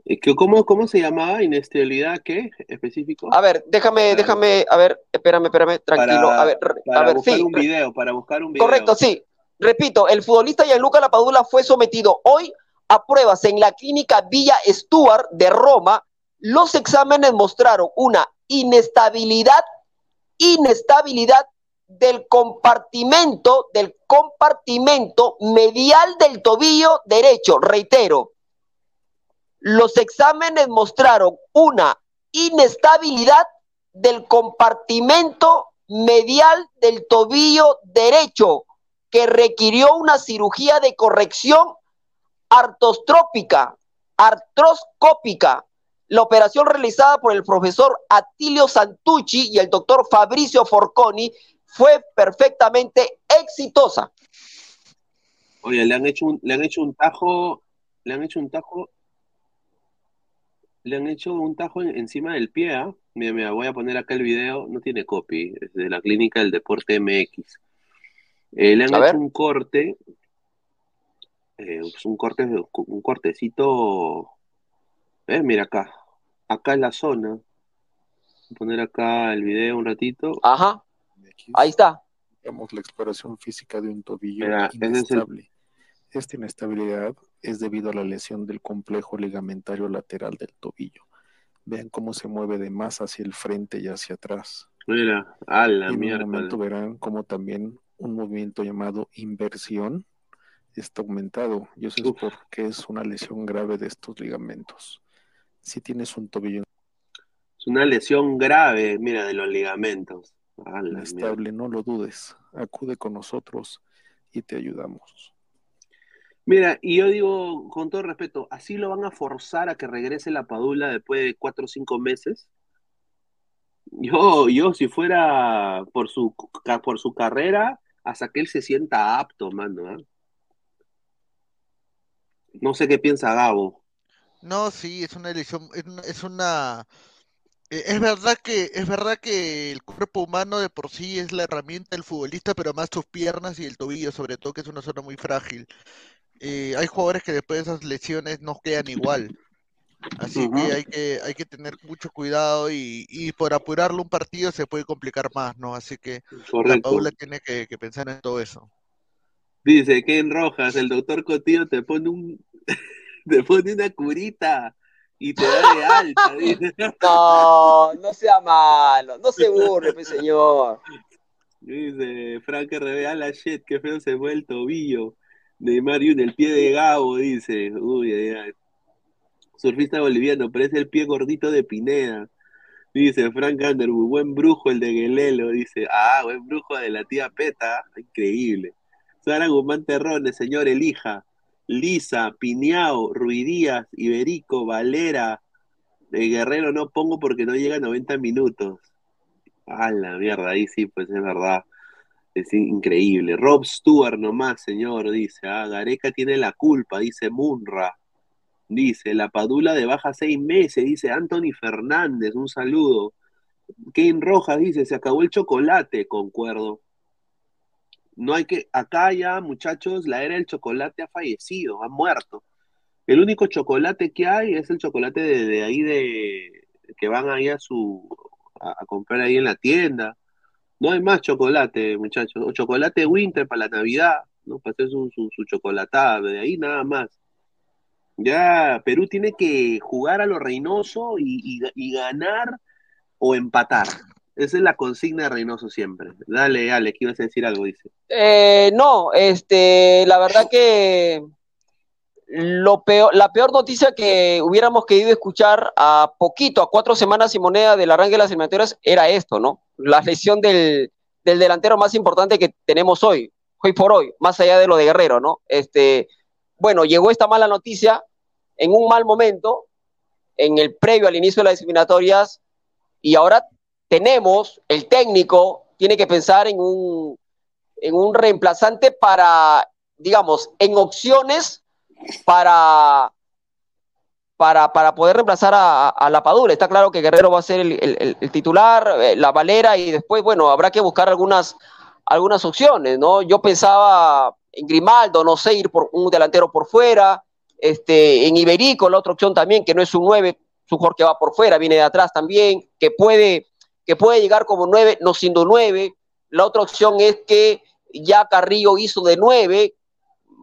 Eh, ¿Cómo, cómo se llamaba? ¿Inestabilidad qué? ¿Específico? A ver, déjame, Para- déjame, a ver, espérame, espérame, tranquilo, Para- a ver, re- a Para ver, buscar sí, un video, para buscar un video. Correcto, sí. Repito, el futbolista Gianluca Lapadula fue sometido hoy a pruebas en la clínica Villa Stuart de Roma. Los exámenes mostraron una inestabilidad, inestabilidad del compartimento, del compartimento medial del tobillo derecho. Reitero, los exámenes mostraron una inestabilidad del compartimento medial del tobillo derecho que requirió una cirugía de corrección artostrópica, artroscópica. La operación realizada por el profesor Atilio Santucci y el doctor Fabricio Forconi fue perfectamente exitosa. Oye, le han hecho un, le han hecho un tajo, le han hecho un tajo, le han hecho un tajo en- encima del pie, ¿ah? Mira, mira, voy a poner acá el video, no tiene copy, es de la clínica del deporte MX. Eh, le han A ver. hecho un corte, eh, pues un corte, un cortecito. Eh, mira acá, acá en la zona. Voy a poner acá el video un ratito. Ajá, ahí está. Vemos la exploración física de un tobillo Mira, ese es el- inestable. Esta inestabilidad es debido a la lesión del complejo ligamentario lateral del tobillo. Vean cómo se mueve de más hacia el frente y hacia atrás. Mira, a la en un mierda. momento verán cómo también un movimiento llamado inversión está aumentado. Y eso es Uf. porque es una lesión grave de estos ligamentos. Si tienes un tobillo Es una lesión grave, mira, de los ligamentos. Inestable, no lo dudes. Acude con nosotros y te ayudamos. Mira, y yo digo, con todo respeto, ¿así lo van a forzar a que regrese la Padula después de cuatro o cinco meses? Yo, yo, si fuera por su, por su carrera, hasta que él se sienta apto, mano. ¿ah? No sé qué piensa Gabo. No, sí, es una elección, es una, eh, es verdad que, es verdad que el cuerpo humano de por sí es la herramienta del futbolista, pero más sus piernas y el tobillo, sobre todo, que es una zona muy frágil. Eh, hay jugadores que después de esas lesiones no quedan igual. Así que hay que, hay que tener mucho cuidado y, y por apurarlo un partido se puede complicar más, ¿no? Así que la. Paula tiene que, que pensar en todo eso. Dice Ken Rojas, el doctor Cotillo te pone un, te pone una curita y te da de alta. dice. No, no sea malo, no se burle, pues, señor. Dice Frank RB, a la shit, qué feo se fue el tobillo. Neymar y el pie de Gabo, dice. Uy, ay, ay. Surfista boliviano, parece el pie gordito de Pineda. Dice Frank Underwood, buen brujo el de Guelelo. Dice, ah, buen brujo de la tía Peta. Increíble. Sara Guzmán Terrones, señor Elija. Lisa, Piñao, Ruidías, Iberico, Valera. De Guerrero no pongo porque no llega a 90 minutos. A la mierda, ahí sí, pues es verdad. Es increíble. Rob Stewart nomás, señor, dice. Ah, Gareca tiene la culpa, dice Munra. Dice, la padula de baja seis meses, dice Anthony Fernández, un saludo. Kane Rojas dice, se acabó el chocolate, concuerdo. No hay que, acá ya, muchachos, la era del chocolate ha fallecido, ha muerto. El único chocolate que hay es el chocolate de, de ahí de que van ahí a su a comprar ahí en la tienda. No hay más chocolate, muchachos. O chocolate winter para la Navidad, ¿no? Para hacer su, su, su chocolatada, de ahí nada más. Ya Perú tiene que jugar a lo Reynoso y, y, ganar o empatar. Esa es la consigna de Reynoso siempre. Dale, Ale, que ibas a decir algo, dice. Eh, no, este, la verdad que lo peor, la peor noticia que hubiéramos querido escuchar a poquito, a cuatro semanas y moneda del arranque de las eliminatorias, era esto, ¿no? La lesión del, del delantero más importante que tenemos hoy, hoy por hoy, más allá de lo de Guerrero, ¿no? Este, bueno, llegó esta mala noticia en un mal momento, en el previo al inicio de las eliminatorias, y ahora tenemos, el técnico tiene que pensar en un, en un reemplazante para, digamos, en opciones para, para, para poder reemplazar a, a, la Padula. Está claro que Guerrero va a ser el, titular, eh, la Valera, y después, bueno, habrá que buscar algunas, algunas opciones, ¿no? Yo pensaba en Grimaldo, no sé, ir por un delantero por fuera, este, en Iberico, la otra opción también, que no es un 9, es un jugador que va por fuera, viene de atrás también, que puede, que puede llegar como 9, no siendo 9. La otra opción es que ya Carrillo hizo de 9,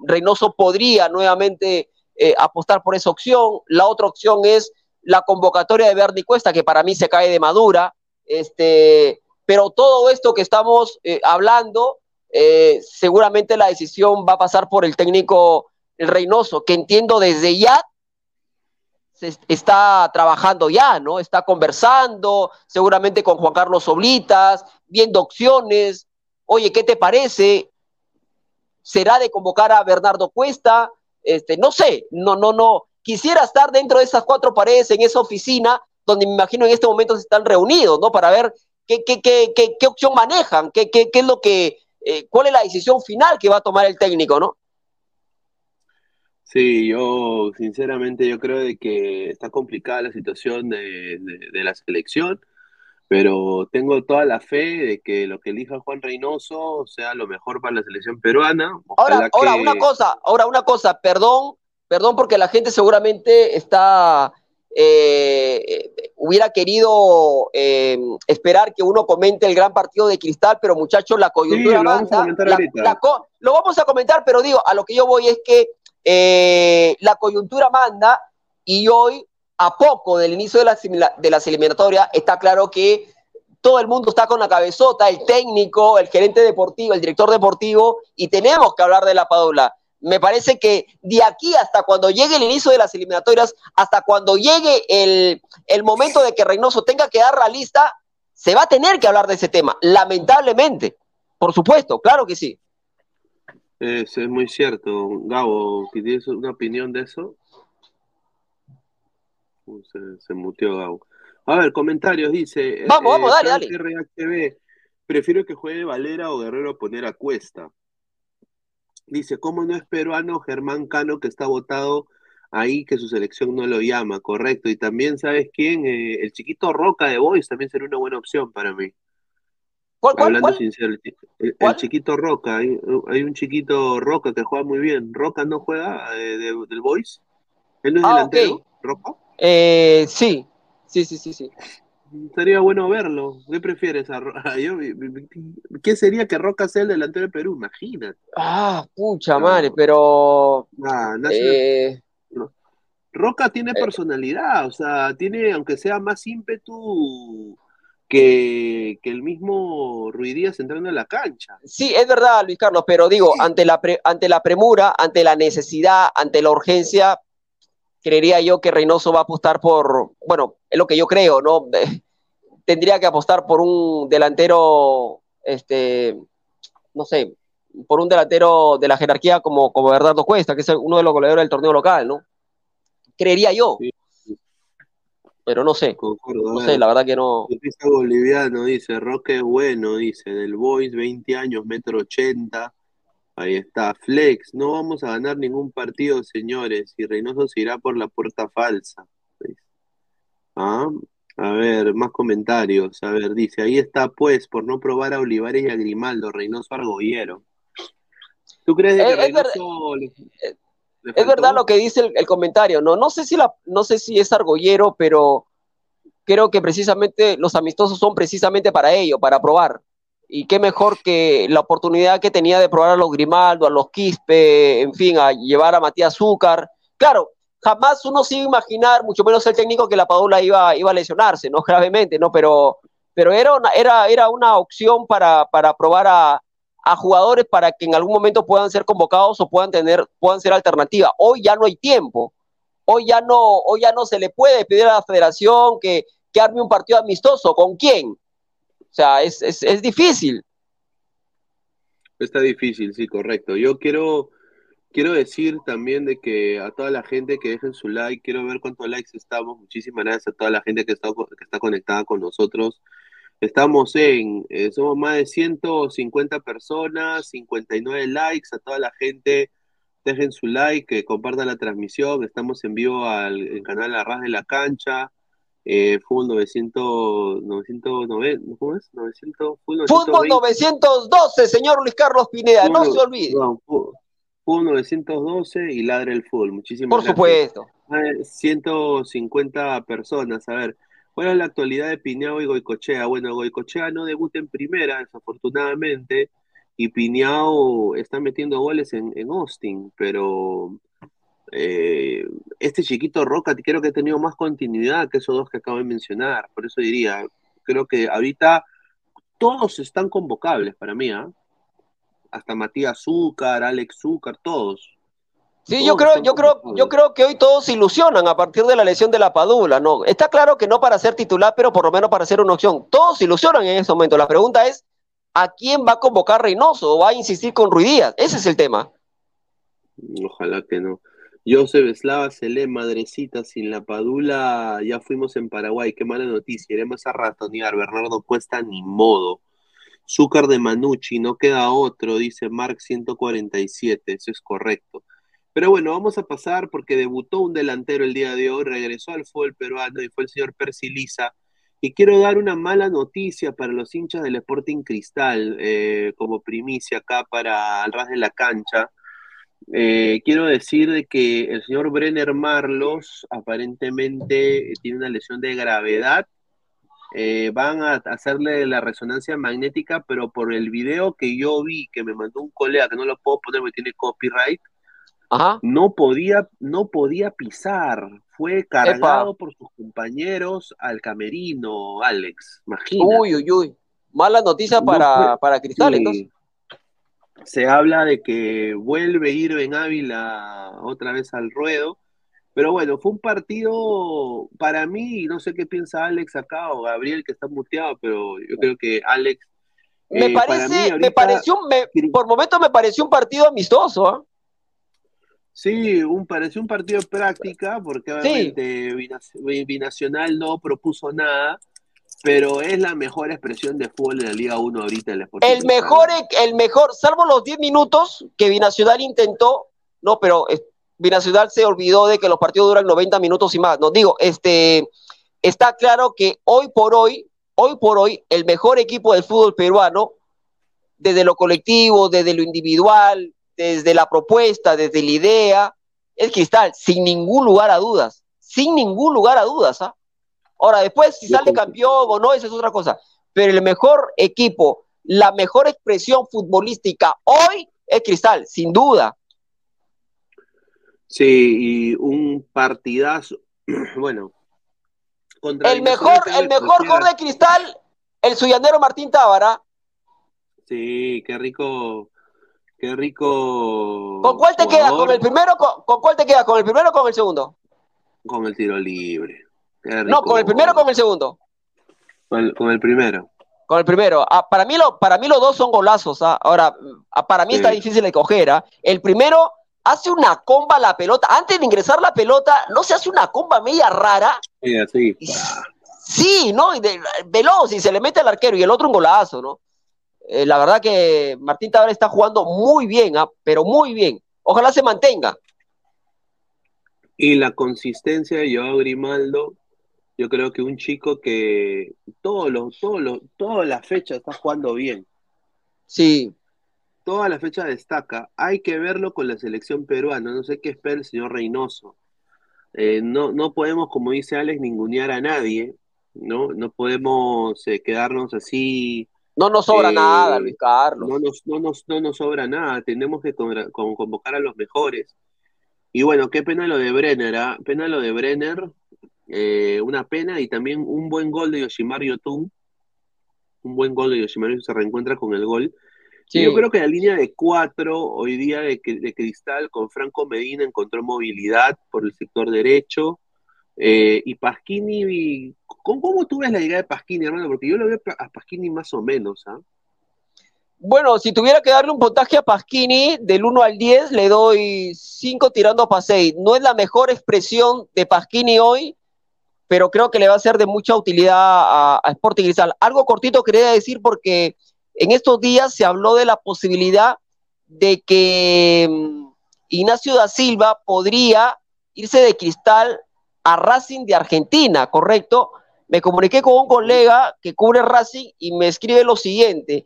Reynoso podría nuevamente eh, apostar por esa opción. La otra opción es la convocatoria de Bernie Cuesta, que para mí se cae de madura. Este, pero todo esto que estamos eh, hablando, eh, seguramente la decisión va a pasar por el técnico Reynoso, que entiendo desde ya se está trabajando ya, ¿no? Está conversando, seguramente con Juan Carlos Oblitas, viendo opciones. Oye, ¿qué te parece? ¿Será de convocar a Bernardo Cuesta? Este, no sé, no, no, no. Quisiera estar dentro de esas cuatro paredes, en esa oficina, donde me imagino en este momento se están reunidos, ¿no? Para ver qué, qué, qué, qué, qué opción manejan, qué, qué, qué es lo que, eh, cuál es la decisión final que va a tomar el técnico, ¿no? Sí, yo sinceramente yo creo de que está complicada la situación de, de, de la selección. Pero tengo toda la fe de que lo que elija Juan Reynoso sea lo mejor para la selección peruana. Ahora, Ojalá ahora que- una cosa, ahora una cosa, perdón, perdón porque la gente seguramente está, eh, eh, hubiera querido eh, esperar que uno comente el gran partido de Cristal, pero muchachos, la coyuntura Sí, lo vamos a la- la lo vamos a comentar, pero digo, a lo que yo voy es que eh, la coyuntura manda y hoy, a poco del inicio de las, eliminatorias, está claro que todo el mundo está con la cabezota, el técnico, el gerente deportivo, el director deportivo, y tenemos que hablar de la Padula. Me parece que de aquí hasta cuando llegue el inicio de las eliminatorias, hasta cuando llegue el, el momento de que Reynoso tenga que dar la lista, se va a tener que hablar de ese tema, lamentablemente. Por supuesto, claro que sí. Es, es muy cierto. Gabo, ¿tienes una opinión de eso? Uh, Se, se muteó Gabo. A ver, comentarios, dice. Vamos, vamos, dale, dale. RHB, prefiero que juegue Valera o Guerrero poner a Cuesta. Dice, ¿cómo no es peruano Germán Cano que está votado ahí que su selección no lo llama? Correcto. Y también, ¿sabes quién? Eh, el chiquito Roca de Boys también sería una buena opción para mí. ¿Cuál, cuál, Hablando cuál? sincero, el, chiquito Roca, hay, hay un chiquito Roca que juega muy bien. ¿Roca no juega eh, de- del Boys? ¿Él no es Ah, delantero? ¿Roca? Eh, sí, sí, sí, sí, sí. Sería bueno verlo. ¿Qué prefieres? A yo- ¿Qué sería que Roca sea el delantero de Perú? Imagínate. Ah, pucha No. madre, pero... Nah, eh, Roca tiene Eh. personalidad, o sea, tiene, aunque sea más ímpetu que, que el mismo Ruidías entrando en la cancha. Sí, es verdad, Luis Carlos, pero digo, ante la, pre- ante la premura, ante la necesidad, ante la urgencia, creería yo que Reynoso va a apostar por, bueno, es lo que yo creo, ¿no? Tendría que apostar por un delantero, este, no sé, por un delantero de la jerarquía como, como Bernardo Cuesta, que es uno de los goleadores del torneo local, ¿no? Creería yo, Sí. pero no sé, Concuerdo. no sé, la verdad que no. Boliviano, dice, Roque es bueno, dice, del Boys, 20 años, metro 80. Ahí está, Flex, no vamos a ganar ningún partido, señores, y Reynoso se irá por la puerta falsa. Ah, a ver, más comentarios. A ver, dice, ahí está, pues, por no probar a Olivares y a Grimaldo, Reynoso Argollero. ¿Tú crees que Es- es ver- Reynoso le- le Es verdad lo que dice el, el comentario, ¿no? No sé si la, no sé si es argollero, pero creo que precisamente los amistosos son precisamente para ello, para probar. Y qué mejor que la oportunidad que tenía de probar a los Grimaldo, a los Quispe, en fin, a llevar a Matías Zúcar. Claro, jamás uno se iba imaginar, mucho menos el técnico, que la Padula iba, iba a lesionarse, ¿no? Gravemente, ¿no? Pero, pero era, una, era, era una opción para, para probar a, a jugadores para que en algún momento puedan ser convocados o puedan tener, puedan ser alternativa. Hoy ya no hay tiempo. Hoy ya no, hoy ya no se le puede pedir a la federación que, que arme un partido amistoso. ¿Con quién? O sea, es, es, es difícil. Está difícil, sí, correcto. Yo quiero, quiero decir también de que a toda la gente que dejen su like, quiero ver cuántos likes estamos. Muchísimas gracias a toda la gente que está, que está conectada con nosotros. Estamos en, eh, somos más de 150 personas, 59 likes, a toda la gente, dejen su like, que compartan la transmisión, estamos en vivo al canal Arras de la Cancha, eh, Fútbol 900, 990, ¿cómo es? 900, Fútbol Fútbol 920. 912, señor Luis Carlos Pineda, no se olvide. no, Fu- Fútbol 912 y Ladre el Fútbol. Muchísimas Por gracias. supuesto. Ah, 150 personas. A ver, ¿cuál es la actualidad de Piñao y Goicochea? Bueno, Goicochea no debuta en primera, desafortunadamente, y Piñao está metiendo goles en, en Austin, pero eh, este chiquito Roca creo que ha tenido más continuidad que esos dos que acabo de mencionar. Por eso diría, creo que ahorita todos están convocables para mí, ¿ah? Hasta Matías Zúcar, Alex Zúcar, todos. Sí, Todos yo creo, yo creo, yo creo que hoy todos se ilusionan a partir de la lesión de la Padula, ¿no? Está claro que no para ser titular, pero por lo menos para ser una opción. Todos se ilusionan en ese momento. La pregunta es, ¿a quién va a convocar Reynoso o va a insistir con Ruidías? Ese es el tema. Ojalá que no. Joseph Eslava se lee madrecita sin la padula. Ya fuimos en Paraguay. Qué mala noticia. Iremos a ratonear. Bernardo Cuesta, ni modo. Zúcar de Manucci, no queda otro, dice Mark 147. Eso es correcto. Pero bueno, vamos a pasar porque debutó un delantero el día de hoy, regresó al fútbol peruano y fue el señor Percy Y quiero dar una mala noticia para los hinchas del Sporting Cristal, eh, como primicia acá para al ras de la cancha. Eh, quiero decir de que el señor Brenner Marlos aparentemente tiene una lesión de gravedad. Eh, van a hacerle la resonancia magnética, pero por el video que yo vi, que me mandó un colega, que no lo puedo poner porque tiene copyright, Ajá. no podía, no podía pisar. Fue cargado por sus compañeros al camerino, Alex. Imagínate. Uy, uy, uy. Mala noticia No para, fue- para Cristal, Sí. entonces. Se habla de que vuelve Irving Ávila otra vez al ruedo. Pero bueno, fue un partido para mí, y no sé qué piensa Alex acá o Gabriel que está muteado, pero yo creo que Alex. Me eh, parece, me pareció, me- por momento me pareció un partido amistoso, ¿ah? Sí, un, pareció un partido de práctica, porque obviamente Binac- Binacional no propuso nada, pero es la mejor expresión de fútbol en la Liga 1 ahorita. El, Sporting El mejor, el mejor, salvo los 10 minutos que Binacional intentó, no, pero Binacional se olvidó de que los partidos duran 90 minutos y más. No digo, este, está claro que hoy por hoy, hoy por hoy, el mejor equipo del fútbol peruano, desde lo colectivo, desde lo individual, desde la propuesta, desde la idea, es Cristal, sin ningún lugar a dudas, sin ningún lugar a dudas. ¿ah? Ahora, después, si sale campeón o no, esa es otra cosa. Pero el mejor equipo, la mejor expresión futbolística hoy es Cristal, sin duda. Sí, y un partidazo. Bueno, contra El Binacional mejor, el mejor gol de Cristal, el suyanero Martín Tábara. Sí, qué rico, qué rico. ¿Con cuál te queda? jugador ¿Con el primero? Con, con cuál te queda? ¿Con el primero o con el segundo? con el tiro libre. No, con el primero o con el segundo. Con el, con el primero. Con el primero. Ah, para, mí lo, para mí los dos son golazos. ah. Ahora, ah, para mí Sí. está difícil de coger. ah. El primero hace una comba a la pelota. Antes de ingresar la pelota, no se hace una comba media rara. Sí, así. Sí, ¿no? Y de- veloz y se le mete al arquero y el otro un golazo, ¿no? Eh, la verdad que Martín Tábara está jugando muy bien, ah, pero muy bien. Ojalá se mantenga. Y la consistencia de Joao Grimaldo, yo creo que un chico que todos los, todos los, todas las fechas está jugando bien. Sí. Todas las fechas destaca. Hay que verlo con la selección peruana. No sé qué espera el señor Reynoso. Eh, no, no podemos, como dice Alex, ningunear a nadie, ¿no? No podemos eh, quedarnos así. No nos sobra Eh, nada, Luis Carlos. No nos, no nos, no nos sobra nada. Tenemos que con- con- convocar a los mejores. Y bueno, qué pena lo de Brenner, ¿ah? Pena lo de Brenner. Eh, una pena y también un buen gol de Yoshimar Yotun. Un buen gol de Yoshimar Yotun se reencuentra con el gol. Sí. Y Yo creo que la línea de cuatro hoy día de, de Cristal con Franco Medina encontró movilidad por el sector derecho. eh, y Pasquini, ¿cómo, ¿cómo tú ves la llegada de Pasquini, hermano? Porque yo lo veo a Pasquini más o menos, ¿ah? Bueno, si tuviera que darle un puntaje a Pasquini del 1 al 10, le doy 5 tirando para 6. No es la mejor expresión de Pasquini hoy, pero creo que le va a ser de mucha utilidad a, Sporting Cristal. Algo cortito quería decir porque en estos días se habló de la posibilidad de que mm, Ignacio da Silva podría irse de Cristal a Racing de Argentina, ¿correcto? Me comuniqué con un colega que cubre Racing y me escribe lo siguiente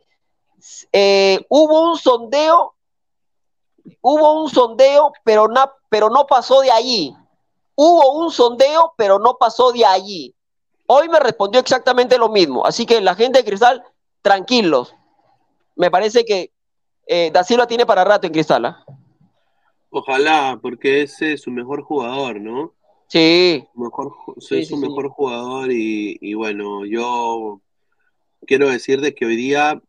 eh, hubo un sondeo, hubo un sondeo, pero, na, pero no pasó de allí. Hubo un sondeo, pero no pasó de allí. Hoy me respondió exactamente lo mismo. Así que la gente de Cristal, tranquilos. Me parece que eh, Da Silva tiene para rato en Cristal. ¿ah? Ojalá, porque ese es su mejor jugador, ¿no? Sí. Mejor, Sí, es su sí, sí. mejor jugador y, y bueno, yo quiero decir de que hoy día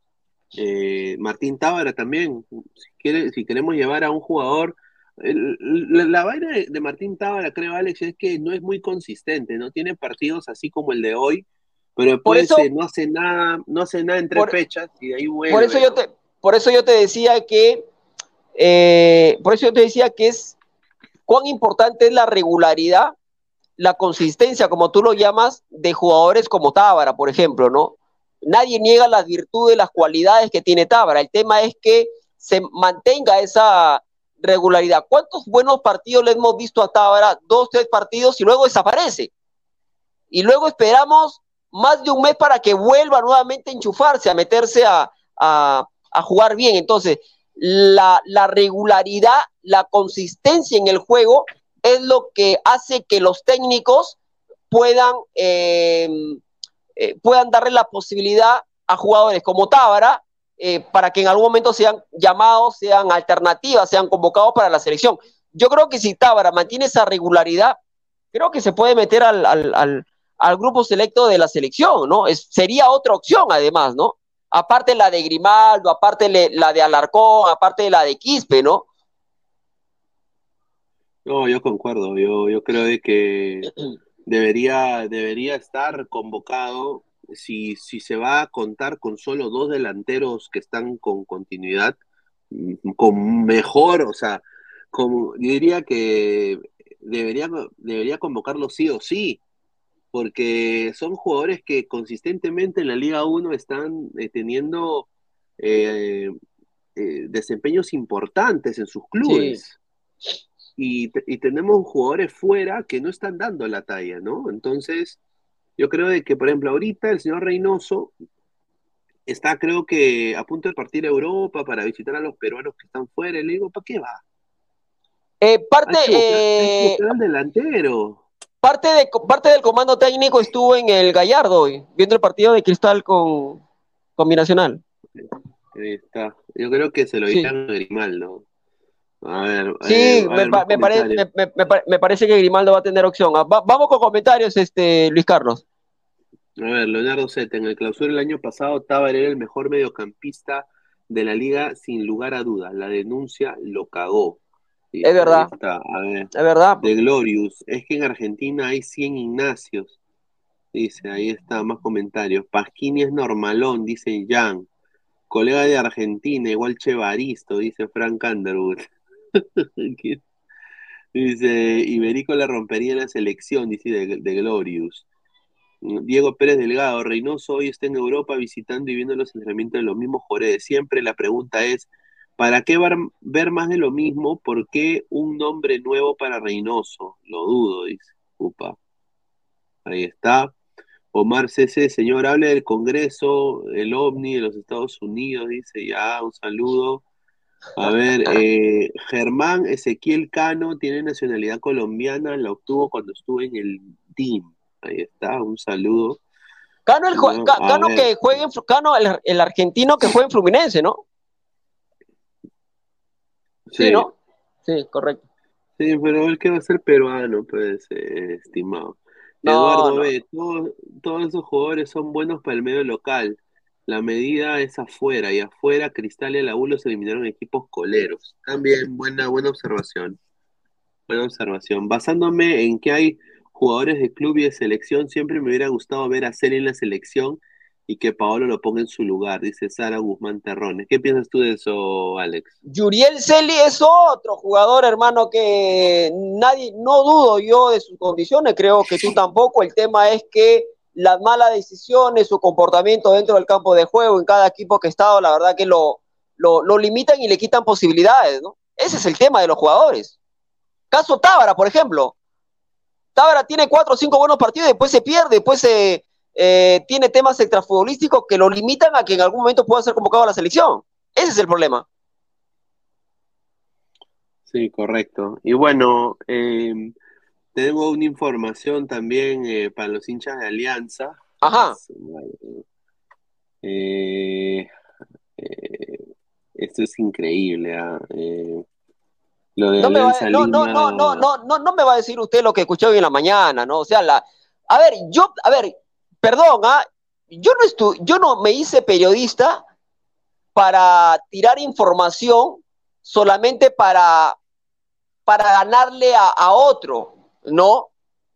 eh, Martín Tábara también, si, quiere, si queremos llevar a un jugador, el- la, la vaina de, de Martín Tábara, creo Alex, es que no es muy consistente, no tiene partidos así como el de hoy, pero después eso- eh, no hace nada, no hace nada en tres Por- fechas y de ahí vuelve. Por eso yo te, por eso yo te decía que, eh, por eso yo te decía que es cuán importante es la regularidad, la consistencia, como tú lo llamas, de jugadores como Tábara, por ejemplo, ¿no? Nadie niega las virtudes, las cualidades que tiene Tábara. El tema es que se mantenga esa regularidad. ¿Cuántos buenos partidos le hemos visto a Tábara? Dos, tres partidos y luego desaparece. Y luego esperamos más de un mes para que vuelva nuevamente a enchufarse, a meterse a, jugar bien. Entonces, la, la, regularidad, la consistencia en el juego es lo que hace que los técnicos puedan, eh, eh, puedan darle la posibilidad a jugadores como Tábara eh, para que en algún momento sean llamados, sean alternativas, sean convocados para la selección. Yo creo que si Tábara mantiene esa regularidad, creo que se puede meter al, al, al, al grupo selecto de la selección, ¿no? Es, sería otra opción además, ¿no? Aparte la de Grimaldo, aparte le, la de Alarcón, aparte la de Quispe, ¿no? No, yo concuerdo, yo, yo creo de que debería, debería estar convocado si, si se va a contar con solo dos delanteros que están con continuidad, mm, con mejor, o sea, como, yo diría que debería, debería convocarlo sí o sí, porque son jugadores que consistentemente en la Liga 1 están eh, teniendo eh, eh, desempeños importantes en sus clubes. Sí. Y, y, tenemos jugadores fuera que no están dando la talla, ¿no? Entonces, yo creo de que, por ejemplo, ahorita el señor Reynoso está, creo que, a punto de partir a Europa para visitar a los peruanos que están fuera. Y le digo, ¿para qué va? Eh, parte. Hay que buscar, hay que delantero. Parte, de, parte del comando técnico estuvo en el Gallardo hoy, viendo el partido de Cristal con, con Binacional. Ahí está. Yo creo que se lo sí. dijeron a Grimaldo. A ver, sí, eh, a me, ver, pa me, pare me, me, parece que Grimaldo va a tener opción. Va vamos con comentarios, este Luis Carlos. A ver, Leonardo Zeta, en el clausura el año pasado, Tábara era el mejor mediocampista de la liga, sin lugar a dudas. La denuncia lo cagó. Es verdad. Ver, es verdad. De Glorious, es que en Argentina hay 100 Ignacios. Dice, ahí está, más comentarios. Pasquini es normalón, dice Jan. Colega de Argentina, igual Chevaristo, dice Frank Underwood. dice, Iberico la rompería en la selección, dice de, de, Glorious. Diego Pérez Delgado, Reynoso hoy está en Europa visitando y viendo los entrenamientos de los mismos de siempre. La pregunta es, ¿para qué ver más de lo mismo? ¿Por qué un nombre nuevo para Reynoso? Lo dudo, dice. Upa. Ahí está. Omar CC, señor, hable del Congreso, el OVNI de los Estados Unidos, dice ya, un saludo. A ver, eh, Germán Ezequiel Cano tiene nacionalidad colombiana, la obtuvo cuando estuvo en el DIM. Ahí está, un saludo. Cano, el, no, Cano que juega en Cano, el, el, argentino que juega en Fluminense, ¿no? Sí. sí, ¿no? Sí, correcto. Sí, pero él que va a ser peruano, pues, eh, estimado. No, Eduardo no. B, todos, todos esos jugadores son buenos para el medio local. La medida es afuera y afuera Cristal y el Abuelo se eliminaron equipos coleros. También buena, buena observación. Buena observación. Basándome en que hay jugadores de club y de selección, siempre me hubiera gustado ver a Celi en la selección y que Paolo lo ponga en su lugar, dice Sara Guzmán Terrones. ¿Qué piensas tú de eso, Alex? Yuriel Celi es otro jugador, hermano, que nadie, no dudo yo de sus condiciones, creo que tú tampoco. El tema es que las malas decisiones, su comportamiento dentro del campo de juego, en cada equipo que ha estado, la verdad que lo, lo, limitan y le quitan posibilidades, ¿no? Ese es el tema de los jugadores. Caso Tábara, por ejemplo. Tábara tiene cuatro o cinco buenos partidos, después se pierde, después se, eh, tiene temas extrafutbolísticos que lo limitan a que en algún momento pueda ser convocado a la selección. Ese es el problema. Sí, correcto. Y bueno, eh, tengo una información también eh, para los hinchas de Alianza. Ajá. Eh, esto es increíble. ¿eh? lo de no, me va, no, no, no, no, no, no, no me va a decir usted lo que escuché hoy en la mañana, ¿no? O sea, la, a ver, yo, a ver, perdón, ¿ah? yo no estu yo no me hice periodista para tirar información solamente para, para ganarle a, a, otro, ¿no?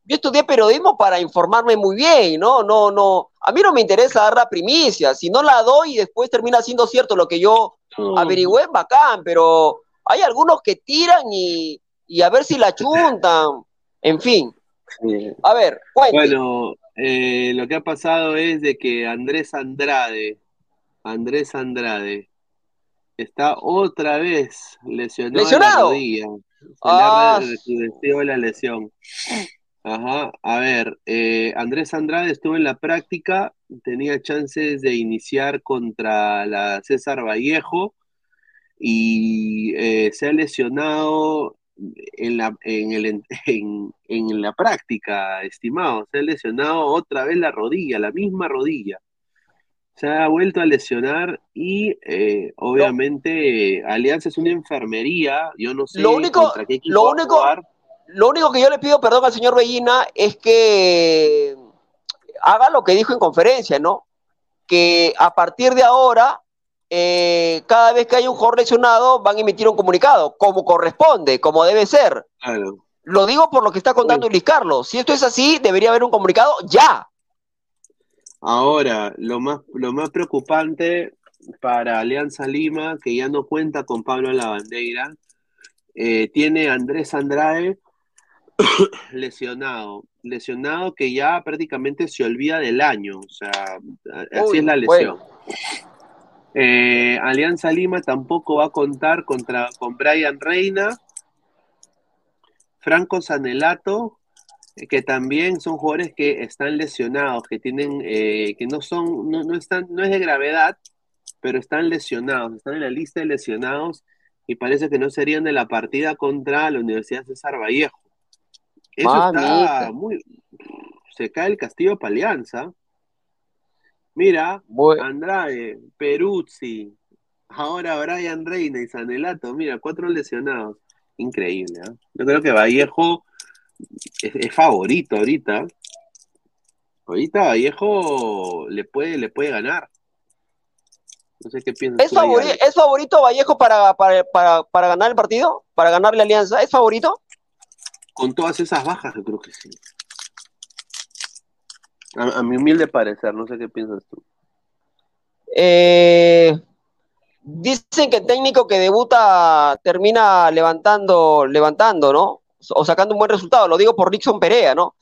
Yo estudié periodismo para informarme muy bien, ¿no? No, no, a mí no me interesa dar la primicia, si no la doy y después termina siendo cierto lo que yo mm. averigüé, bacán, pero hay algunos que tiran y, y a ver si la chuntan, en fin. Sí. A ver, cuente. Bueno, eh, lo que ha pasado es de que Andrés Andrade, Andrés Andrade, está otra vez lesionado. ¿Lesionado? La rodilla. Ah. la lesión. Ajá, a ver, eh, Andrés Andrade estuvo en la práctica, tenía chances de iniciar contra la César Vallejo y eh, se ha lesionado en la, en, el, en, en la práctica, estimado, se ha lesionado otra vez la rodilla, la misma rodilla. Se ha vuelto a lesionar y eh, obviamente Alianza es una enfermería, yo no sé Lo único- contra qué equipo lo único- jugar. Lo único que yo le pido perdón al señor Bellina es que haga lo que dijo en conferencia, ¿no? Que a partir de ahora, eh, cada vez que hay un jugador lesionado, van a emitir un comunicado, como corresponde, como debe ser. Claro. Lo digo por lo que está contando Luis Carlos. Si esto es así, debería haber un comunicado ya. Ahora, lo más, lo más preocupante para Alianza Lima, que ya no cuenta con Pablo Lavandeira, eh, tiene a Andrés Andrade lesionado, lesionado que ya prácticamente se olvida del año, o sea, así Uy, es la lesión. bueno. Eh, Alianza Lima tampoco va a contar contra, con Brian Reina, Franco Sanelato, que también son jugadores que están lesionados, que tienen, eh, que no son, no, no están, no es de gravedad, pero están lesionados, están en la lista de lesionados y parece que no serían de la partida contra la Universidad César Vallejo. Eso está muy, se cae el castillo para Alianza. Mira, Andrade, Peruzzi, ahora Brian Reina y Sanelato, mira, cuatro lesionados. Increíble, ¿ah? Yo creo que Vallejo es, es favorito ahorita. Ahorita Vallejo le puede, le puede ganar. No sé qué piensas ¿Es, ahí. ¿Es favorito Vallejo para, para, para, para ganar el partido? ¿Para ganar la alianza? ¿Es favorito? Con todas esas bajas, yo creo que sí. A, a mi humilde parecer, no sé qué piensas tú. Eh, dicen que el técnico que debuta termina levantando, levantando, ¿no? O sacando un buen resultado. Lo digo por Nixon Perea, ¿no?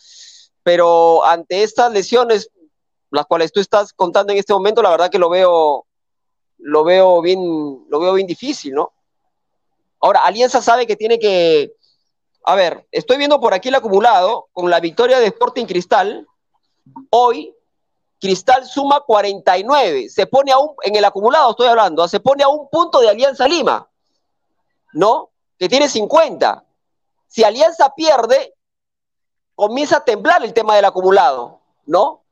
Pero ante estas lesiones, las cuales tú estás contando en este momento, la verdad que lo veo, lo veo bien, lo veo bien difícil, ¿no? Ahora, Alianza sabe que tiene que. A ver, estoy viendo por aquí el acumulado con la victoria de Sporting Cristal. Hoy, Cristal suma 49, se pone a un, en el acumulado estoy hablando, ¿ah? se pone a un punto de Alianza Lima, ¿no? Que tiene 50. Si Alianza pierde, comienza a temblar el tema del acumulado, ¿no?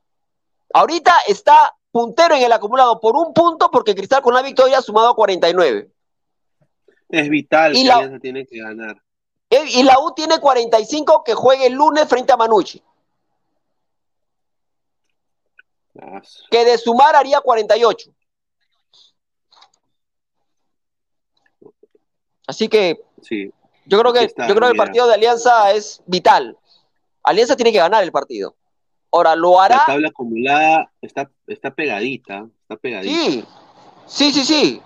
Ahorita está puntero en el acumulado por un punto porque Cristal con la victoria ha sumado 49. Es vital Y que la- Alianza tiene que ganar. Eh, Y la U tiene 45 que juegue el lunes frente a Manucci, que de sumar haría 48. Así que sí. Yo creo que, está, yo creo que el partido de Alianza es vital. Alianza tiene que ganar el partido. Ahora, ¿lo La hará? tabla acumulada está, está pegadita, está pegadita. Sí, sí, sí, sí.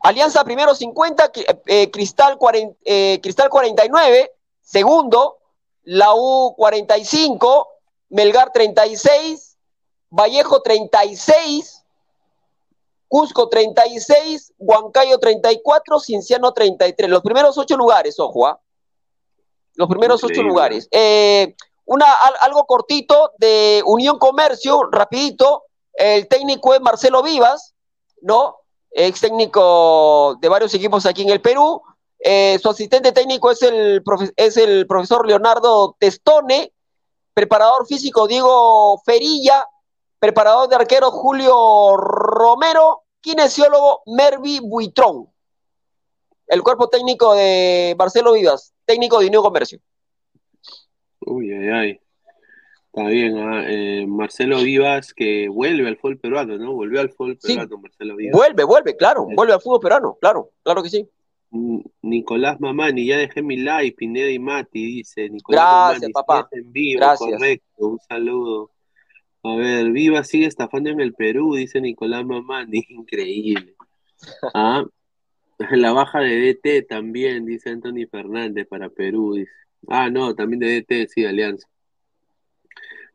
Alianza primero 50, Cri- eh, Cristal, 40, eh, Cristal 49, segundo, la U 45, Melgar 36, Vallejo 36, Cusco 36, Huancayo 34, Cinciano 33. Los primeros ocho lugares, ojo, ¿ah? Los primeros ocho lugares. Eh, una, al- algo cortito de Unión Comercio, rapidito. El técnico es Marcelo Vivas, ¿no? Ex técnico de varios equipos aquí en el Perú. Eh, su asistente técnico es el, profe- es el profesor Leonardo Testone. Preparador físico Diego Ferilla. Preparador de arquero Julio Romero. Kinesiólogo Mervi Buitrón. El cuerpo técnico de Marcelo Vivas, técnico de Unión Comercio. Uy, ay, ay. Está bien, ah, eh, Marcelo Vivas que vuelve al fútbol peruano, ¿no? Volvió al fútbol Sí. peruano, Marcelo Vivas. Vuelve, vuelve, claro, vuelve al fútbol peruano, claro, claro que sí. Nicolás Mamani, ya dejé mi like, Pineda y Mati, dice. Nicolás Gracias, Mamani, papá. en vivo, Gracias. correcto, un saludo. A ver, Viva sigue estafando en el Perú, dice Nicolás Mamani, increíble. Ah, la baja de DT también, dice Anthony Fernández para Perú, dice. Ah, no, también de DT, sí, Alianza.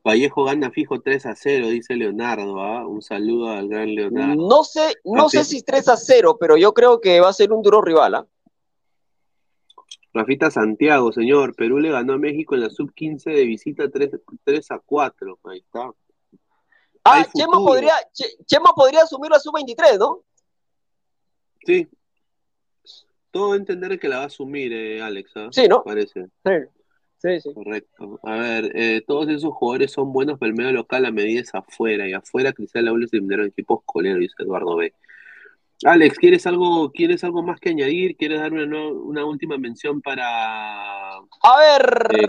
Vallejo gana fijo 3 a 0, dice Leonardo, ¿ah? Un saludo al gran Leonardo. No sé, no sé si 3 a 0, pero yo creo que va a ser un duro rival. ¿ah? Rafita Santiago, señor, Perú le ganó a México en la sub-15 de visita 3, 3 a 4. Ahí está. Ah, futuro. podría, Che- Chema podría asumir la sub-23, ¿no? Sí. Todo entender que la va a asumir, eh, Alex, ¿ah? Sí, ¿no? Parece. Sí, sí, sí. Correcto. A ver, eh, todos esos jugadores son buenos, pero el medio local la medida es afuera. Y afuera Cristal Laúl se eliminaron equipos coleros, dice Eduardo B. Alex, ¿quieres algo, ¿quieres algo más que añadir? ¿Quieres dar una, última mención para A ver, Eh.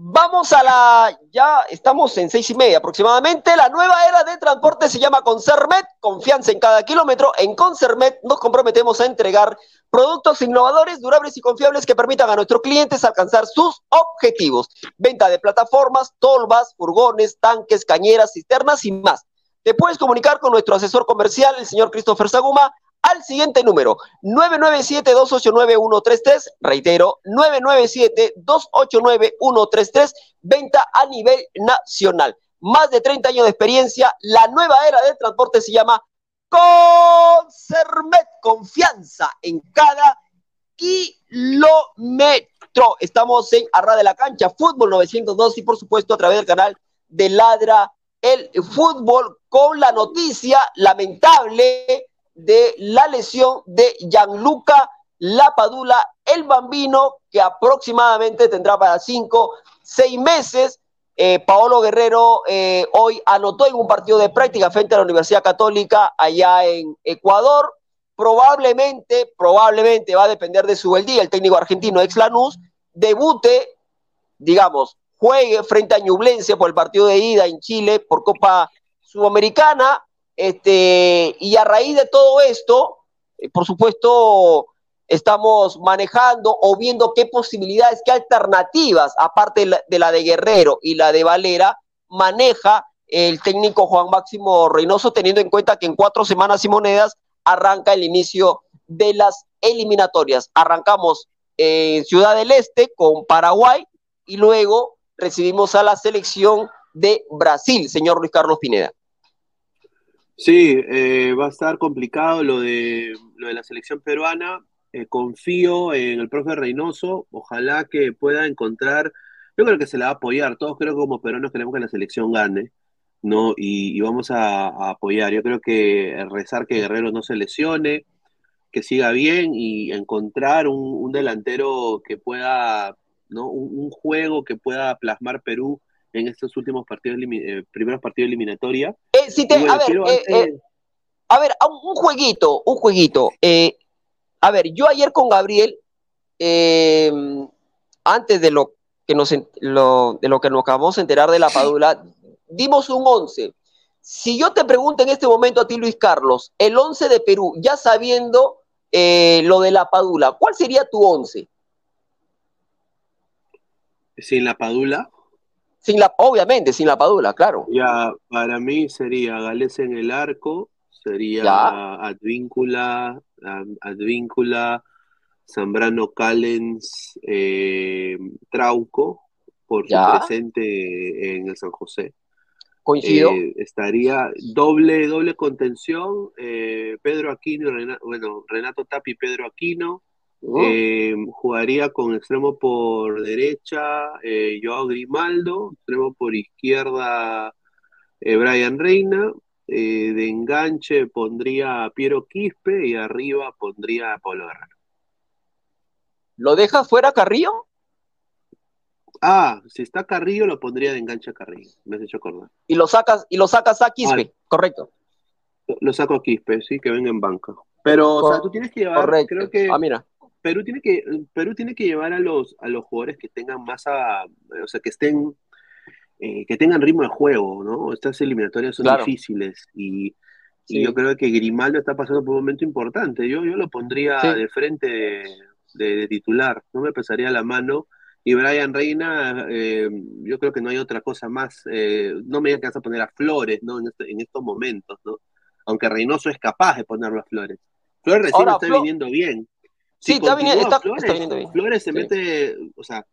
Vamos a la, ya estamos en seis y media aproximadamente. La nueva era de transporte se llama Concermet, confianza en cada kilómetro. En Concermet nos comprometemos a entregar productos innovadores, durables y confiables que permitan a nuestros clientes alcanzar sus objetivos. Venta de plataformas, tolvas, furgones, tanques, cañeras, cisternas y más. Te puedes comunicar con nuestro asesor comercial, el señor Christopher Saguma, al siguiente número, 997-289-133, reitero, 997-289-133, venta a nivel nacional. Más de 30 años de experiencia, la nueva era del transporte se llama Concermet, confianza en cada kilómetro. Estamos en Arra de la Cancha, Fútbol 902 y por supuesto a través del canal de Ladra el Fútbol con la noticia lamentable de la lesión de Gianluca Lapadula, el bambino, que aproximadamente tendrá para cinco, seis meses. Eh, Paolo Guerrero eh, hoy anotó en un partido de práctica frente a la Universidad Católica allá en Ecuador. Probablemente, probablemente va a depender de su día. El técnico argentino ex Lanús debute, digamos, juegue frente a Ñublense por el partido de ida en Chile por Copa Sudamericana. Este, y a raíz de todo esto, eh, por supuesto, estamos manejando o viendo qué posibilidades, qué alternativas, aparte de la, de la de Guerrero y la de Valera, maneja el técnico Juan Máximo Reynoso, teniendo en cuenta que en cuatro semanas y monedas arranca el inicio de las eliminatorias. Arrancamos en Ciudad del Este con Paraguay y luego recibimos a la selección de Brasil, señor Luis Carlos Pineda. Sí, eh, va a estar complicado lo de, lo de la selección peruana. Eh, confío en el profe Reynoso. Ojalá que pueda encontrar. Yo creo que se la va a apoyar. Todos creo que como peruanos queremos que la selección gane, ¿no? Y, vamos a, apoyar. Yo creo que rezar que Guerrero no se lesione, que siga bien y encontrar un, delantero que pueda, ¿no? Un juego que pueda plasmar Perú en estos últimos partidos, eh, primeros partidos eliminatoria. Eh, si te, Y bueno, a ver, eh, antes- eh, a ver, un, jueguito, un jueguito. Eh, a ver, yo ayer con Gabriel, eh, antes de lo que nos lo, de lo que nos acabamos de enterar de la Padula, dimos un 11. Si yo te pregunto en este momento a ti, Luis Carlos, el 11 de Perú, ya sabiendo eh, lo de la Padula, ¿cuál sería tu 11? sin la Padula. Sin la, obviamente, sin la Padula, claro. Ya, para mí sería Gales en el arco, sería Ya. Advíncula, Ad- Advíncula, Zambrano Callens, eh, Trauco, por su presente en el San José. Coincido. Eh, estaría doble, doble contención, eh, Pedro Aquino Renato, bueno, Renato Tapi y Pedro Aquino. ¿No? Eh, jugaría con extremo por derecha eh, Joao Grimaldo, extremo por izquierda eh, Brian Reina, de enganche pondría a Piero Quispe y arriba pondría a Pablo Guerrero. ¿Lo dejas fuera Carrillo? Ah, si está Carrillo lo pondría de enganche a Carrillo, me has hecho acordar. Y lo sacas, y lo sacas a Quispe, correcto. Lo, saco a Quispe, sí, que venga en banca. Pero, o sea, tú tienes que llevar, Correcto. creo que Ah, mira. Perú tiene que, Perú tiene que llevar a los, a los jugadores que tengan más a, o sea, que estén, eh, que tengan ritmo de juego, ¿no? Estas eliminatorias son Claro. difíciles y, y yo creo que Grimaldo está pasando por un momento importante. Yo, yo lo pondría Sí. de frente de, de- de titular, no me pesaría la mano. Y Brian Reina, eh, yo creo que no hay otra cosa más. eh, no me digas que vas a poner a Flores, ¿no? En, este- en estos momentos, ¿no? Aunque Reynoso es capaz de ponerlo a Flores. Flores recién Ahora, está Flo- viniendo bien. Sí, está viniendo- está- Flores, está viniendo bien. Flores se mete, o sea,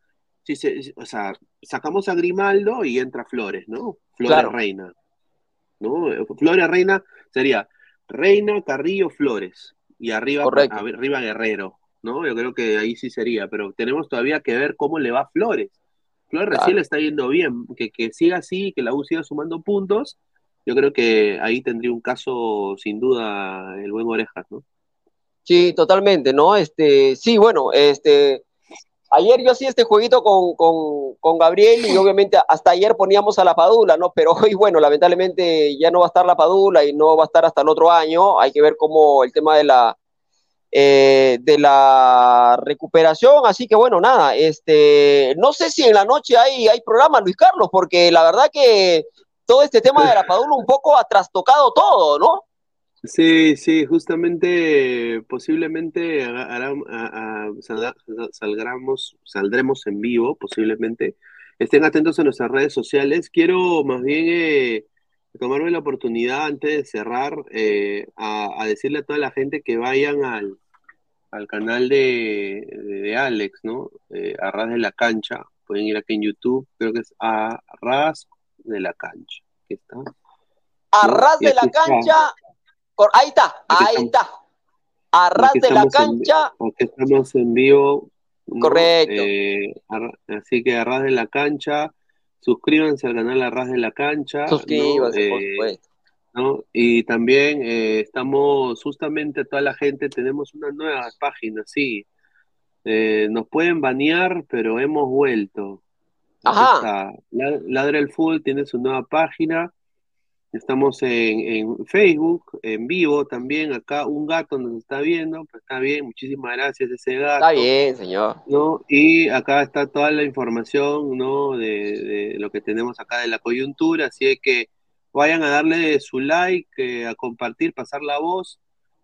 si se, o sea, sacamos a Grimaldo y entra Flores, ¿no? Flores Claro. Reina. ¿No? Flores Reina sería Reina, Carrillo, Flores. Y arriba, arriba Guerrero, ¿no? Yo creo que ahí sí sería, pero tenemos todavía que ver cómo le va a Flores. Flores recién le está yendo bien, que, que siga así, que la U siga sumando puntos. Yo creo que ahí tendría un caso, sin duda, el buen Orejas, ¿no? Sí, totalmente, ¿no? Este, sí, bueno, este, ayer yo hacía este jueguito con, con, con, Gabriel y obviamente hasta ayer poníamos a la Padula, ¿no? Pero hoy, bueno, lamentablemente ya no va a estar la Padula y no va a estar hasta el otro año. Hay que ver cómo el tema de la, eh, de la recuperación. Así que bueno, nada, este, no sé si en la noche hay, hay programa, Luis Carlos, porque la verdad que todo este tema de la Padula un poco ha trastocado todo, ¿no? Sí, sí, justamente, posiblemente salgamos, saldremos en vivo, posiblemente. Estén atentos a nuestras redes sociales. Quiero más bien eh, tomarme la oportunidad antes de cerrar eh, a, decirle a toda la gente que vayan al, al canal de, de, Alex, ¿no? Eh, a Ras de la Cancha. Pueden ir aquí en YouTube, creo que es a Ras de la Cancha. Aquí está. A Ras de la Cancha ahí está, ahí está. A ras de la cancha. aunque estamos en vivo. Correcto. Eh, así que a ras de la cancha, suscríbanse al canal a ras de la cancha. Suscríbanse, por eh, supuesto. ¿no? Y también eh, estamos, justamente toda la gente, tenemos una nueva página, sí. nos pueden banear, pero hemos vuelto. Ajá. Ladra el Fútbol tiene su nueva página. Estamos en, Facebook, en vivo también. Acá un gato nos está viendo, pues está bien, muchísimas gracias ese gato. Está bien, señor. ¿no? Y acá está toda la información ¿no? de, lo que tenemos acá de la coyuntura, así que vayan a darle su like, eh, a compartir, pasar la voz.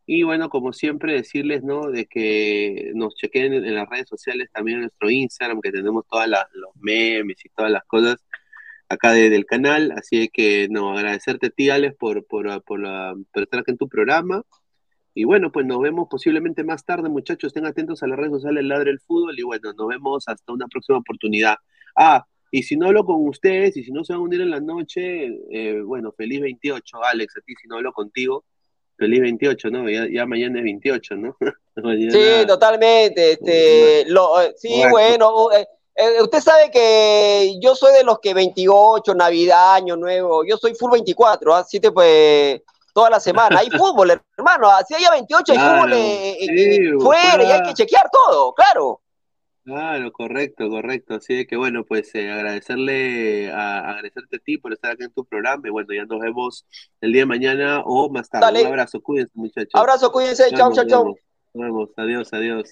Y bueno, como siempre, decirles, ¿no? De que nos chequen en, las redes sociales, también en nuestro Instagram, que tenemos todos los memes y todas las cosas acá desde el canal, así que no, agradecerte a ti, Alex, por, por, por, la, por estar aquí en tu programa. Y bueno, pues nos vemos posiblemente más tarde, muchachos. Estén atentos a las redes sociales Ladre el Fútbol y bueno, nos vemos hasta una próxima oportunidad. Ah, y si no hablo con ustedes y si no se van a unir en la noche, eh, bueno, feliz 28, Alex, a ti si no hablo contigo, feliz 28, ¿no? Ya, mañana es 28, ¿no? sí, totalmente. Este, lo, eh, sí, bueno, eh, eh, usted sabe que yo soy de los que 28, Navidad, Año Nuevo, yo soy full 24, así te pues toda la semana. Hay fútbol, hermano, así haya 28, hay fútbol eh, eh, fuera y hay que chequear todo, claro. Claro, correcto, correcto. Así que bueno, pues agradecerle, a, agradecerte a ti por estar aquí en tu programa. Y bueno, ya nos vemos el día de mañana o más tarde. Un abrazo, cuídense, muchachos. Abrazo, cuídense, chao, chao, chao. Nos vemos, adiós, adiós.